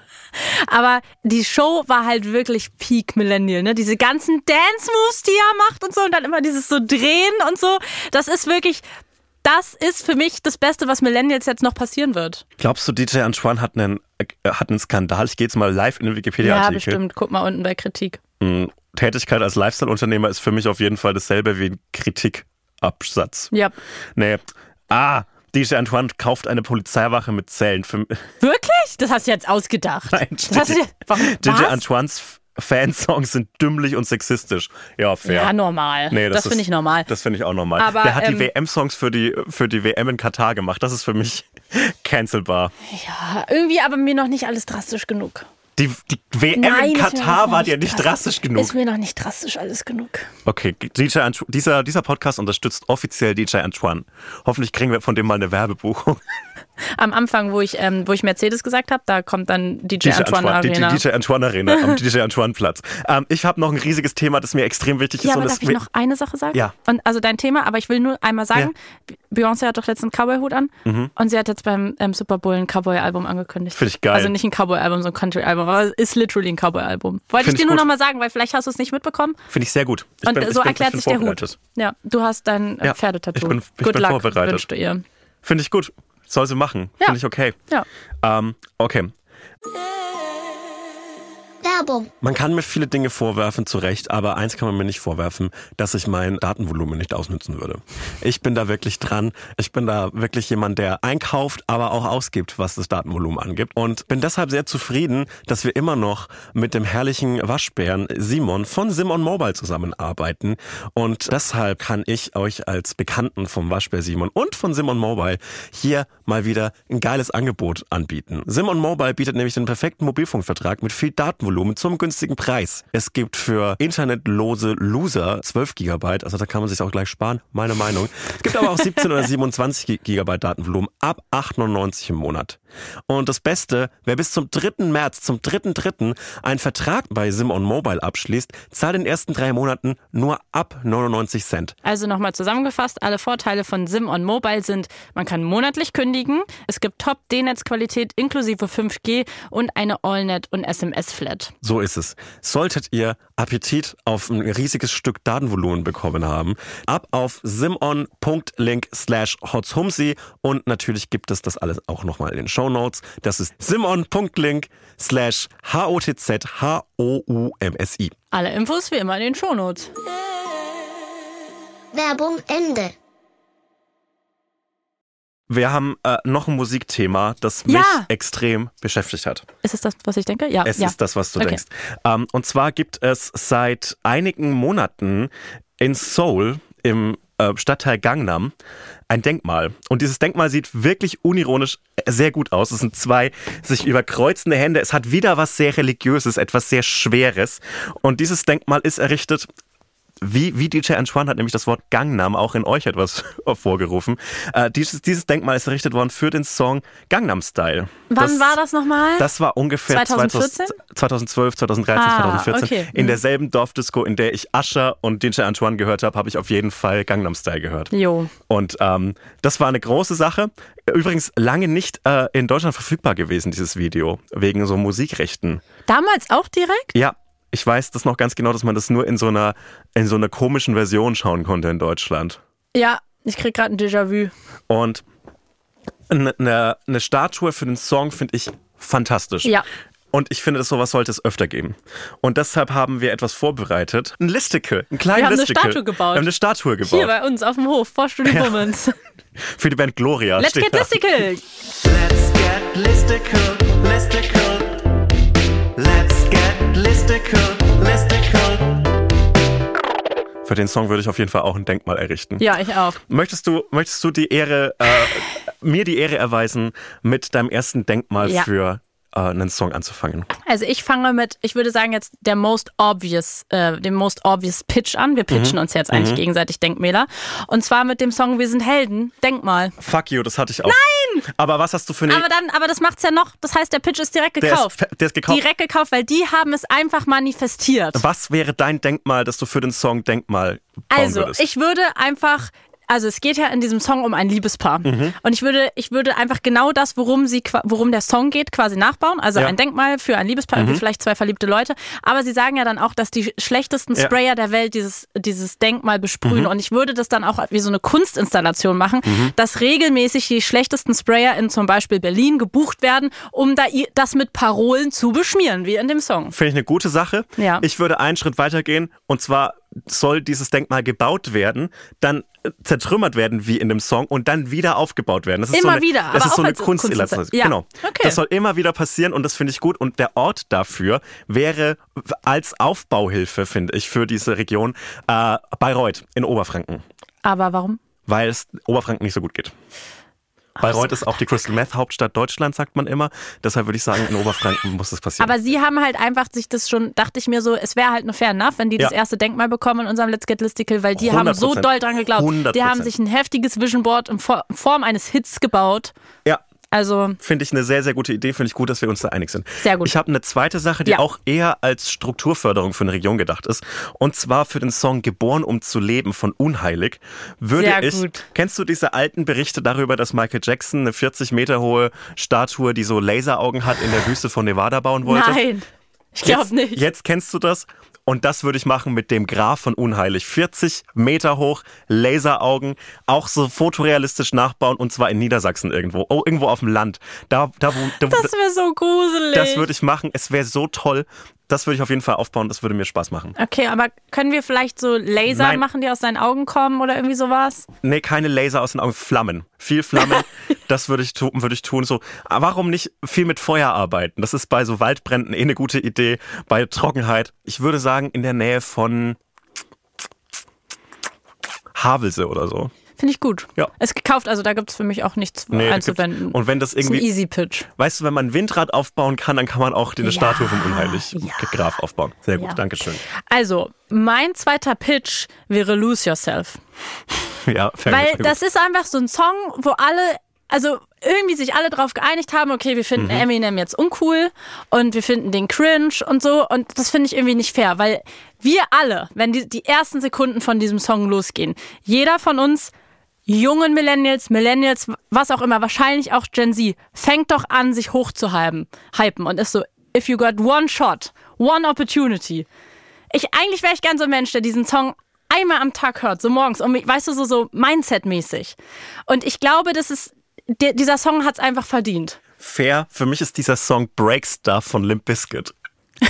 Aber die Show war halt wirklich Peak Millennial, ne? Diese ganzen Dance-Moves, die er macht und so und dann immer dieses so Drehen und so. Das ist wirklich, das ist für mich das Beste, was Millennials jetzt noch passieren wird. Glaubst du, DJ Antoine hat einen, äh, hat einen Skandal? Ich gehe jetzt mal live in den Ja, Wikipedia-Artikel. bestimmt. Guck mal unten bei Kritik. Mm, Tätigkeit als Lifestyle-Unternehmer ist für mich auf jeden Fall dasselbe wie ein Kritikabsatz. Ja. Nee. Ah, DJ Antoine kauft eine Polizeiwache mit Zellen. Für, Wirklich? Das hast du jetzt ausgedacht. [laughs] Nein, das hast du warum, DJ? Antoines Fansongs sind dümmlich und sexistisch. Ja, fair. Ja, normal. Nee, das ist- finde ich normal. Das finde ich auch normal. Aber, Der hat die ähm, WM-Songs für die, für die WM in Katar gemacht. Das ist für mich [laughs] cancelbar. Ja, irgendwie aber mir noch nicht alles drastisch genug. Die, die WM Nein, in Katar war dir nicht drastisch genug. Ist mir noch nicht drastisch alles genug. Okay, DJ dieser, dieser Podcast unterstützt offiziell DJ Antoine. Hoffentlich kriegen wir von dem mal eine Werbebuchung. [laughs] Am Anfang, wo ich, ähm, wo ich Mercedes gesagt habe, da kommt dann DJ, Antoine, die, die Arena. DJ Antoine Arena am DJ Antoine Platz. Ähm, ich habe noch ein riesiges Thema, das mir extrem wichtig ist. ja, aber darf ich noch eine Sache sagen? Ja. Und also dein Thema, aber ich will nur einmal sagen, Beyoncé hat doch letztens einen Cowboy-Hut an Mhm. und sie hat jetzt beim ähm, Super Bowl ein Cowboy-Album angekündigt. Find ich geil. Also nicht ein Cowboy-Album, sondern ein Country-Album, aber es ist literally ein Cowboy-Album. Wollte Find ich dir nur gut. noch mal sagen, weil vielleicht hast du es nicht mitbekommen. Finde ich sehr gut. Ich Und bin, so erklärt sich der Hut. Ja, du hast dein äh, Ja, Pferdetattoo. ich bin- ich Good bin luck, vorbereitet. wünschst du ihr. Finde ich gut. Soll sie machen. Ja. Finde ich okay. Ja. Ähm, okay. Werbung. Man kann mir viele Dinge vorwerfen, zu Recht, aber eins kann man mir nicht vorwerfen, dass ich mein Datenvolumen nicht ausnutzen würde. Ich bin da wirklich dran. Ich bin da wirklich jemand, der einkauft, aber auch ausgibt, was das Datenvolumen angibt. Und bin deshalb sehr zufrieden, dass wir immer noch mit dem herrlichen Waschbären Simon von Simon Mobile zusammenarbeiten. Und deshalb kann ich euch als Bekannten vom Waschbär Simon und von Simon Mobile hier mal wieder ein geiles Angebot anbieten. Simon Mobile bietet nämlich den perfekten Mobilfunkvertrag mit viel Datenvolumen zum günstigen Preis. Es gibt für internetlose Loser 12 Gigabyte, also da kann man sich auch gleich sparen, meine Meinung. Es gibt aber auch 17 oder 27 Gigabyte Datenvolumen ab 8,99 im Monat. Und das Beste, wer bis zum 3. März, zum 3.3. einen Vertrag bei Simon Mobile abschließt, zahlt in den ersten drei Monaten nur ab 99 Cent. Also nochmal zusammengefasst, alle Vorteile von Sim on Mobile sind, man kann monatlich kündigen, es gibt Top-D-Netz-Qualität inklusive 5G und eine Allnet- und SMS-Flat. So ist es. Solltet ihr Appetit auf ein riesiges Stück Datenvolumen bekommen haben, ab auf simon.link slash hotzhumsi und natürlich gibt es das alles auch nochmal in den Shownotes. Das ist simon.link slash h-o-t-z-h-o-u-m-s-i. Alle Infos wie immer in den Shownotes. Werbung Ende. Wir haben äh, noch ein Musikthema, das mich Ja. extrem beschäftigt hat. Ist es das, was ich denke? Ja. Es ja. ist das, was du Okay. denkst. Ähm, und zwar gibt es seit einigen Monaten in Seoul im äh, Stadtteil Gangnam ein Denkmal. Und dieses Denkmal sieht wirklich unironisch sehr gut aus. Es sind zwei sich überkreuzende Hände. Es hat wieder was sehr Religiöses, etwas sehr Schweres. Und dieses Denkmal ist errichtet wie, wie DJ Antoine hat nämlich das Wort Gangnam auch in euch etwas [laughs] hervorgerufen. Äh, dieses, dieses Denkmal ist errichtet worden für den Song Gangnam Style. Wann das, war das nochmal? Das war ungefähr 2014? 2012, 2013, Ah, 2014. okay. In Mhm. derselben Dorfdisco, in der ich Usher und DJ Antoine gehört habe, habe ich auf jeden Fall Gangnam Style gehört. Jo. Und ähm, das war eine große Sache. Übrigens lange nicht äh, in Deutschland verfügbar gewesen, dieses Video, wegen so Musikrechten. Damals auch direkt? Ja, ich weiß das noch ganz genau, dass man das nur in so einer, in so einer komischen Version schauen konnte in Deutschland. Ja, ich krieg gerade ein Déjà-vu. Und eine, eine, eine Statue für den Song finde ich fantastisch. Ja. Und ich finde, sowas sollte es öfter geben. Und deshalb haben wir etwas vorbereitet. Ein Listicle, ein kleines Wir haben eine Listicle. Statue gebaut. Wir haben eine Statue Hier gebaut. bei uns auf dem Hof, vor Studio Bummens. [laughs] Für die Band Gloria. Let's steht get da. listicle! Let's get listicle, listicle. Listicle, listicle. Für den Song würde ich auf jeden Fall auch ein Denkmal errichten. Ja, ich auch. Möchtest du, möchtest du die Ehre, äh, mir die Ehre erweisen, mit deinem ersten Denkmal Ja. für äh, einen Song anzufangen? Also ich fange mit, ich würde sagen jetzt der most obvious, äh, dem most obvious Pitch an. Wir pitchen Mhm. uns jetzt eigentlich gegenseitig Denkmäler. Und zwar mit dem Song Wir sind Helden, Denkmal. Fuck you, das hatte ich auch. Nein! Aber was hast du für eine... Aber dann, aber das macht's ja noch, das heißt, der Pitch ist direkt der, gekauft. ist, fe- der ist gekauft. Direkt gekauft, weil die haben es einfach manifestiert. Was wäre dein Denkmal, das du für den Song Denkmal bauen Also, würdest? ich würde einfach, also es geht ja in diesem Song um ein Liebespaar. Mhm. Und ich würde, ich würde einfach genau das, worum sie, worum der Song geht, quasi nachbauen. Also Ja. Mhm. ein Denkmal für ein Liebespaar, irgendwie vielleicht zwei verliebte Leute. Aber sie sagen ja dann auch, dass die schlechtesten Ja. Mhm. Sprayer der Welt dieses, dieses Denkmal besprühen. Und ich würde das dann auch wie so eine Kunstinstallation machen, Mhm. dass regelmäßig die schlechtesten Sprayer in zum Beispiel Berlin gebucht werden, um da das mit Parolen zu beschmieren, wie in dem Song. Finde ich eine gute Sache. Ja. Ich würde einen Schritt weitergehen und zwar soll dieses Denkmal gebaut werden, dann äh, zertrümmert werden wie in dem Song und dann wieder aufgebaut werden. Das ist Immer so eine, wieder, Das ist so eine Kunstinstallation. Kunstinstallation. Ja. Genau. Okay. Das soll immer wieder passieren und das finde ich gut. Und der Ort dafür wäre als Aufbauhilfe, finde ich, für diese Region äh, Bayreuth in Oberfranken, Aber warum? weil es Oberfranken nicht so gut geht. Bayreuth ist auch die Crystal Meth Hauptstadt Deutschlands, sagt man immer. Deshalb würde ich sagen, in Oberfranken [laughs] muss das passieren. Aber sie haben halt einfach sich das schon, dachte ich mir so, es wäre halt nur fair enough, wenn die das Ja. erste Denkmal bekommen in unserem Let's Get Listicle, weil die haben so 100%. doll dran geglaubt. Die haben 100%. sich ein heftiges Vision Board in For- Form eines Hits gebaut. ja, Also, Finde ich eine sehr, sehr gute Idee. Finde ich gut, dass wir uns da einig sind. Sehr gut. Ich habe eine zweite Sache, die Ja. auch eher als Strukturförderung für eine Region gedacht ist. Und zwar für den Song Geboren, um zu leben von Unheilig. Würde Sehr ich. gut. Kennst du diese alten Berichte darüber, dass Michael Jackson eine 40 Meter hohe Statue, die so Laseraugen hat, in der Wüste von Nevada bauen wollte? nein, ich glaube nicht. Jetzt kennst du das. Und das würde ich machen mit dem Graf von Unheilig. 40 Meter hoch, Laseraugen, auch so fotorealistisch nachbauen und zwar in Niedersachsen irgendwo. Oh, irgendwo auf dem Land. Da, da, wo, da, Das wäre so gruselig. das würde ich machen. Es wäre so toll. Das würde ich auf jeden Fall aufbauen. Das würde mir Spaß machen. okay, aber können wir vielleicht so Laser Nein. machen, die aus seinen Augen kommen oder irgendwie sowas? Nee, keine Laser aus den Augen. Flammen. Viel Flammen. [laughs] das würde ich, tu, würde ich tun. So, warum nicht viel mit Feuer arbeiten? Das ist bei so Waldbränden eh eine gute Idee. Bei Trockenheit. Ich würde sagen, in der Nähe von Havelse oder so. Finde ich gut. Ja. Ist gekauft, also da gibt es für mich auch nichts Nee, einzuwenden. und wenn das ist ein irgendwie- easy Pitch. Weißt du, wenn man ein Windrad aufbauen kann, dann kann man auch die Ja, Statue vom Unheilig ja. Graf aufbauen. Sehr gut, Ja. danke schön. Also, mein zweiter Pitch wäre Lose Yourself. Ja, fair Weil gut. das ist einfach so ein Song, wo alle, also irgendwie sich alle darauf geeinigt haben, okay, wir finden Mhm. Eminem jetzt uncool und wir finden den cringe und so. Und das finde ich irgendwie nicht fair, weil wir alle, wenn die, die ersten Sekunden von diesem Song losgehen, jeder von uns, jungen Millennials, Millennials, was auch immer, wahrscheinlich auch Gen Z, fängt doch an, sich hochzuhypen hypen und ist so, if you got one shot, one opportunity. Ich, eigentlich wäre ich gern so ein Mensch, der diesen Song einmal am Tag hört, so morgens, um, weißt du, so, so Mindset-mäßig. Und ich glaube, das ist, der, dieser Song hat es einfach verdient. Fair, für mich ist dieser Song Break Stuff von Limp Bizkit. [laughs]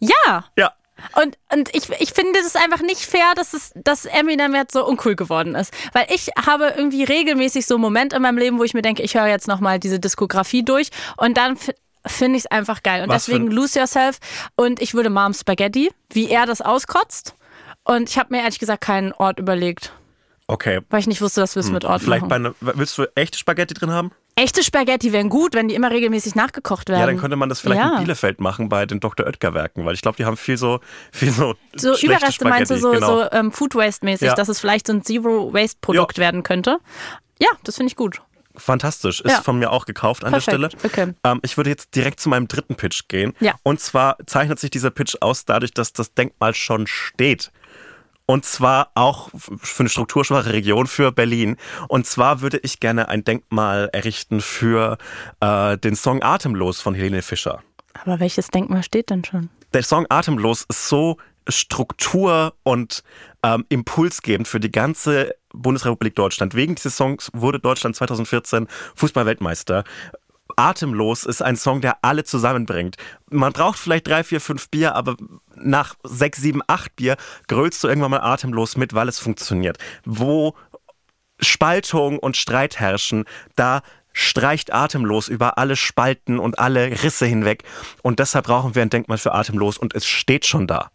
Ja, Ja. Und, und ich, ich finde es einfach nicht fair, dass, es, dass Eminem jetzt so uncool geworden ist. Weil ich habe irgendwie regelmäßig so Momente in meinem Leben, wo ich mir denke, ich höre jetzt nochmal diese Diskografie durch und dann finde ich es einfach geil. Und Was deswegen Lose Yourself und ich würde Mom Spaghetti, wie er das auskotzt. Und ich habe mir ehrlich gesagt keinen Ort überlegt, Okay. weil ich nicht wusste, dass wir es mit Ort Hm, Vielleicht machen. bei einer, willst du echte Spaghetti drin haben? Echte Spaghetti wären gut, wenn die immer regelmäßig nachgekocht werden. Ja, dann könnte man das vielleicht Ja. in Bielefeld machen bei den Dr. Oetker Werken, weil ich glaube, die haben viel so, viel so, So Überreste meinst du, so, Spaghetti, genau. so ähm, Food Waste mäßig, Ja. dass es vielleicht so ein Zero-Waste-Produkt werden könnte. Ja, das finde ich gut. Fantastisch. Ist Ja. von mir auch gekauft an Perfekt. der Stelle. Okay. Ähm, ich würde jetzt direkt zu meinem dritten Pitch gehen. Ja. Und zwar zeichnet sich dieser Pitch aus dadurch, dass das Denkmal schon steht. Und zwar auch für eine strukturschwache Region für Berlin. Und zwar würde ich gerne ein Denkmal errichten für äh, den Song Atemlos von Helene Fischer. Aber welches Denkmal steht denn schon? Der Song Atemlos ist so Struktur und ähm, impulsgebend für die ganze Bundesrepublik Deutschland. Wegen dieses Songs wurde Deutschland 2014 Fußballweltmeister. Atemlos ist ein Song, der alle zusammenbringt. Man braucht vielleicht drei, vier, fünf Bier, aber nach sechs, sieben, acht Bier grölst du irgendwann mal atemlos mit, weil es funktioniert. Wo Spaltung und Streit herrschen, da streicht atemlos über alle Spalten und alle Risse hinweg. Und deshalb brauchen wir ein Denkmal für atemlos und es steht schon da.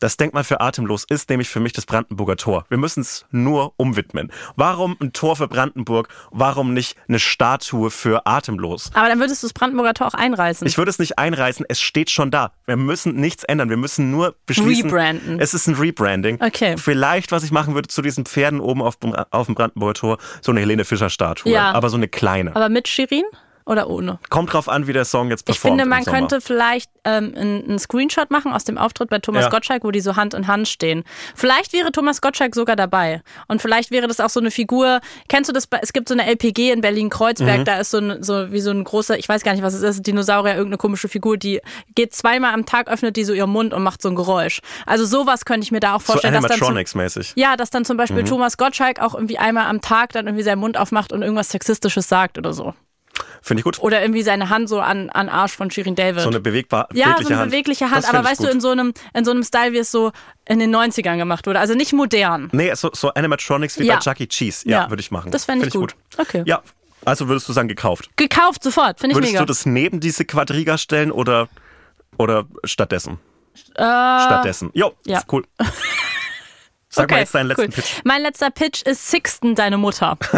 Das Denkmal für atemlos ist nämlich für mich das Brandenburger Tor. Wir müssen es nur umwidmen. Warum ein Tor für Brandenburg? Warum nicht eine Statue für atemlos? Aber dann würdest du das Brandenburger Tor auch einreißen. Ich würde es nicht einreißen, es steht schon da. Wir müssen nichts ändern. Wir müssen nur beschließen. Rebranden. Es ist ein Rebranding. Okay. Vielleicht, was ich machen würde zu diesen Pferden oben auf dem, auf dem Brandenburger Tor, so eine Helene Fischer-Statue. Ja. Aber so eine kleine. Aber mit Shirin oder ohne? Kommt drauf an, wie der Song jetzt Ich performt. finde, im man könnte vielleicht ähm, einen Screenshot machen aus dem Auftritt bei Thomas Ja. Gottschalk, wo die so Hand in Hand stehen. Vielleicht wäre Thomas Gottschalk sogar dabei. Und vielleicht wäre das auch so eine Figur. Kennst du das? Es gibt so eine LPG in Mhm. Berlin-Kreuzberg. Da ist so, ein, so wie so ein großer, ich weiß gar nicht, was es ist, Dinosaurier, irgendeine komische Figur, die geht zweimal am Tag, öffnet die so ihren Mund und macht so ein Geräusch. Also sowas könnte ich mir da auch So vorstellen. zum, Animatronics-mäßig. ja, dass dann zum Mhm. Beispiel Thomas Gottschalk auch irgendwie einmal am Tag dann irgendwie seinen Mund aufmacht und irgendwas Sexistisches sagt oder so. Finde ich gut. Oder irgendwie seine Hand so an, an Arsch von Shirin David. So eine bewegbar, ja, bewegliche so eine Hand. bewegliche Hand, Das aber ich weißt du, gut. in so, einem, in so einem Style, wie es so in den 90ern gemacht wurde. Also nicht modern. Nee, so, so Animatronics wie Ja. bei Chuck E. Cheese. Ja, Ja. würde ich machen. Das fände ich Find gut. Okay. Ja, also würdest du sagen, gekauft. Gekauft sofort, finde ich Würdest mega. du das neben diese Quadriga stellen oder, oder stattdessen? äh, Stattdessen. Jo, ja. ist cool. [laughs] Sag mal okay, jetzt deinen letzten cool. Pitch. Mein letzter Pitch ist Sixten, deine Mutter. [laughs]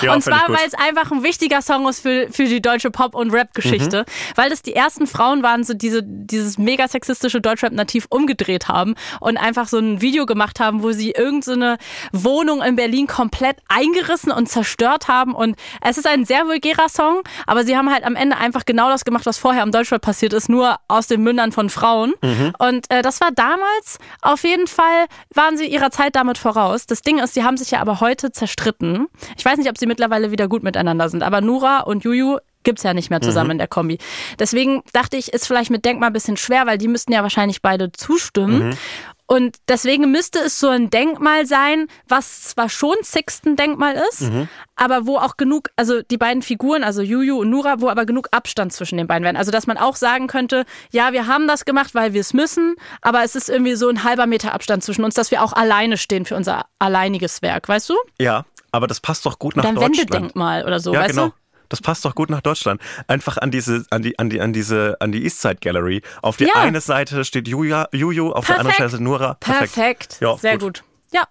Ja, und zwar, weil es einfach ein wichtiger Song ist für, für die deutsche Pop- und Rap-Geschichte. Mhm. Weil das die ersten Frauen waren, so diese, dieses mega sexistische Deutschrap-Nativ umgedreht haben und einfach so ein Video gemacht haben, wo sie irgendeine Wohnung in Berlin komplett eingerissen und zerstört haben. Und es ist ein sehr vulgärer Song, aber sie haben halt am Ende einfach genau das gemacht, was vorher am Deutschrap passiert ist, nur aus den Mündern von Frauen. Mhm. Und äh, das war damals auf jeden Fall, waren sie ihrer Zeit damit voraus. Das Ding ist, sie haben sich ja aber heute zerstritten. Ich weiß nicht, ob sie mittlerweile wieder gut miteinander sind, aber Nura und Juju gibt's ja nicht mehr zusammen in der Kombi. Deswegen dachte ich, ist vielleicht mit Denkmal ein bisschen schwer, weil die müssten ja wahrscheinlich beide zustimmen. Und deswegen müsste es so ein Denkmal sein, was zwar schon Sixten-Denkmal ist, aber wo auch genug, also die beiden Figuren, also Juju und Nura, wo aber genug Abstand zwischen den beiden wären. Also dass man auch sagen könnte, ja, wir haben das gemacht, weil wir es müssen, aber es ist irgendwie so ein halber Meter Abstand zwischen uns, dass wir auch alleine stehen für unser alleiniges Werk, weißt du? Ja, aber das passt doch gut nach Deutschland. Wendedenkmal oder so, Ja, weißt genau. du? Das passt doch gut nach Deutschland. Einfach an diese, an die, an die, an diese, an die Eastside Gallery. Auf die Ja. eine Seite steht Julia, Juju, auf der anderen Perfekt. Seite Nura. Perfekt. Ja, Sehr gut. Ja,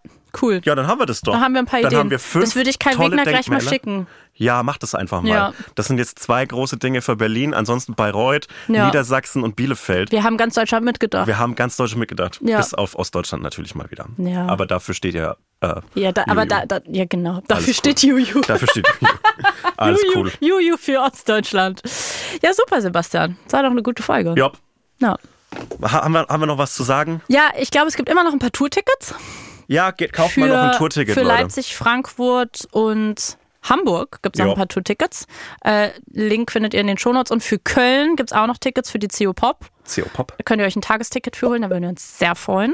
cool. Ja, dann haben wir das doch. Da haben wir ein paar dann Ideen. Haben wir fünf Das würde ich Kai Wegner gleich mal schicken. Ja, mach das einfach mal. Ja. Das sind jetzt zwei große Dinge für Berlin, ansonsten Bayreuth, Ja. Niedersachsen und Bielefeld. Wir haben ganz Deutschland mitgedacht. Wir haben ganz Deutschland mitgedacht. Ja. Bis auf Ostdeutschland natürlich mal wieder. Ja. Aber dafür steht ja. Äh, ja, da, aber da, da, ja genau. Dafür Alles cool. steht Juju. [laughs] Dafür steht Juju. Alles Juju, cool. Juju für Ostdeutschland. Ja, super, Sebastian. Das war doch eine gute Folge. Ja. Ja, Ha- Haben wir, haben wir noch was zu sagen? ja ich glaube, es gibt immer noch ein paar Tourtickets Ja, geht, kauft für, mal noch ein Tourticket, für Leute. Leipzig, Frankfurt und Hamburg gibt es noch ein paar Tourtickets. Äh, Link findet ihr in den Shownotes. Und für Köln gibt es auch noch Tickets für die CO Pop. CO Pop. Da könnt ihr euch ein Tagesticket für holen, da würden wir uns sehr freuen.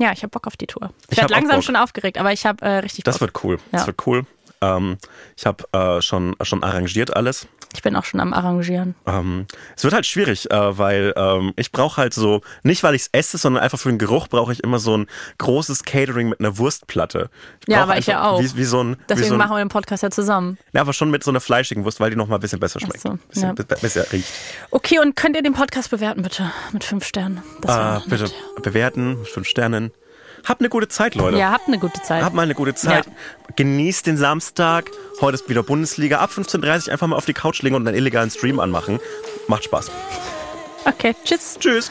Ja, ich habe Bock auf die Tour. Ich, Mhm. Ich werde langsam Bock. schon aufgeregt, aber ich habe äh, richtig Das Bock. wird cool. Ja. Das wird cool. Ähm, ich habe äh, schon, schon arrangiert alles. Ich bin auch schon am Arrangieren. Ähm, es wird halt schwierig, äh, weil ähm, ich brauche halt so, nicht weil ich es esse, sondern einfach für den Geruch brauche ich immer so ein großes Catering mit einer Wurstplatte. Ich Ja, aber ich ja auch. Wie, wie so ein, Deswegen so ein machen wir den Podcast ja zusammen. ja, aber schon mit so einer fleischigen Wurst, weil die noch mal ein bisschen besser schmeckt. so, bisschen, ja. be- besser riecht. Okay, und könnt ihr den Podcast bewerten, bitte? Mit fünf Sternen. Das Äh, bitte nett. bewerten, mit fünf Sternen. Habt eine gute Zeit, Leute. Ja, habt eine gute Zeit. Habt mal eine gute Zeit. Ja. Genießt den Samstag. Heute ist wieder Bundesliga. Ab 15.30 Uhr einfach mal auf die Couch legen und einen illegalen Stream anmachen. Macht Spaß. Okay, tschüss. Tschüss.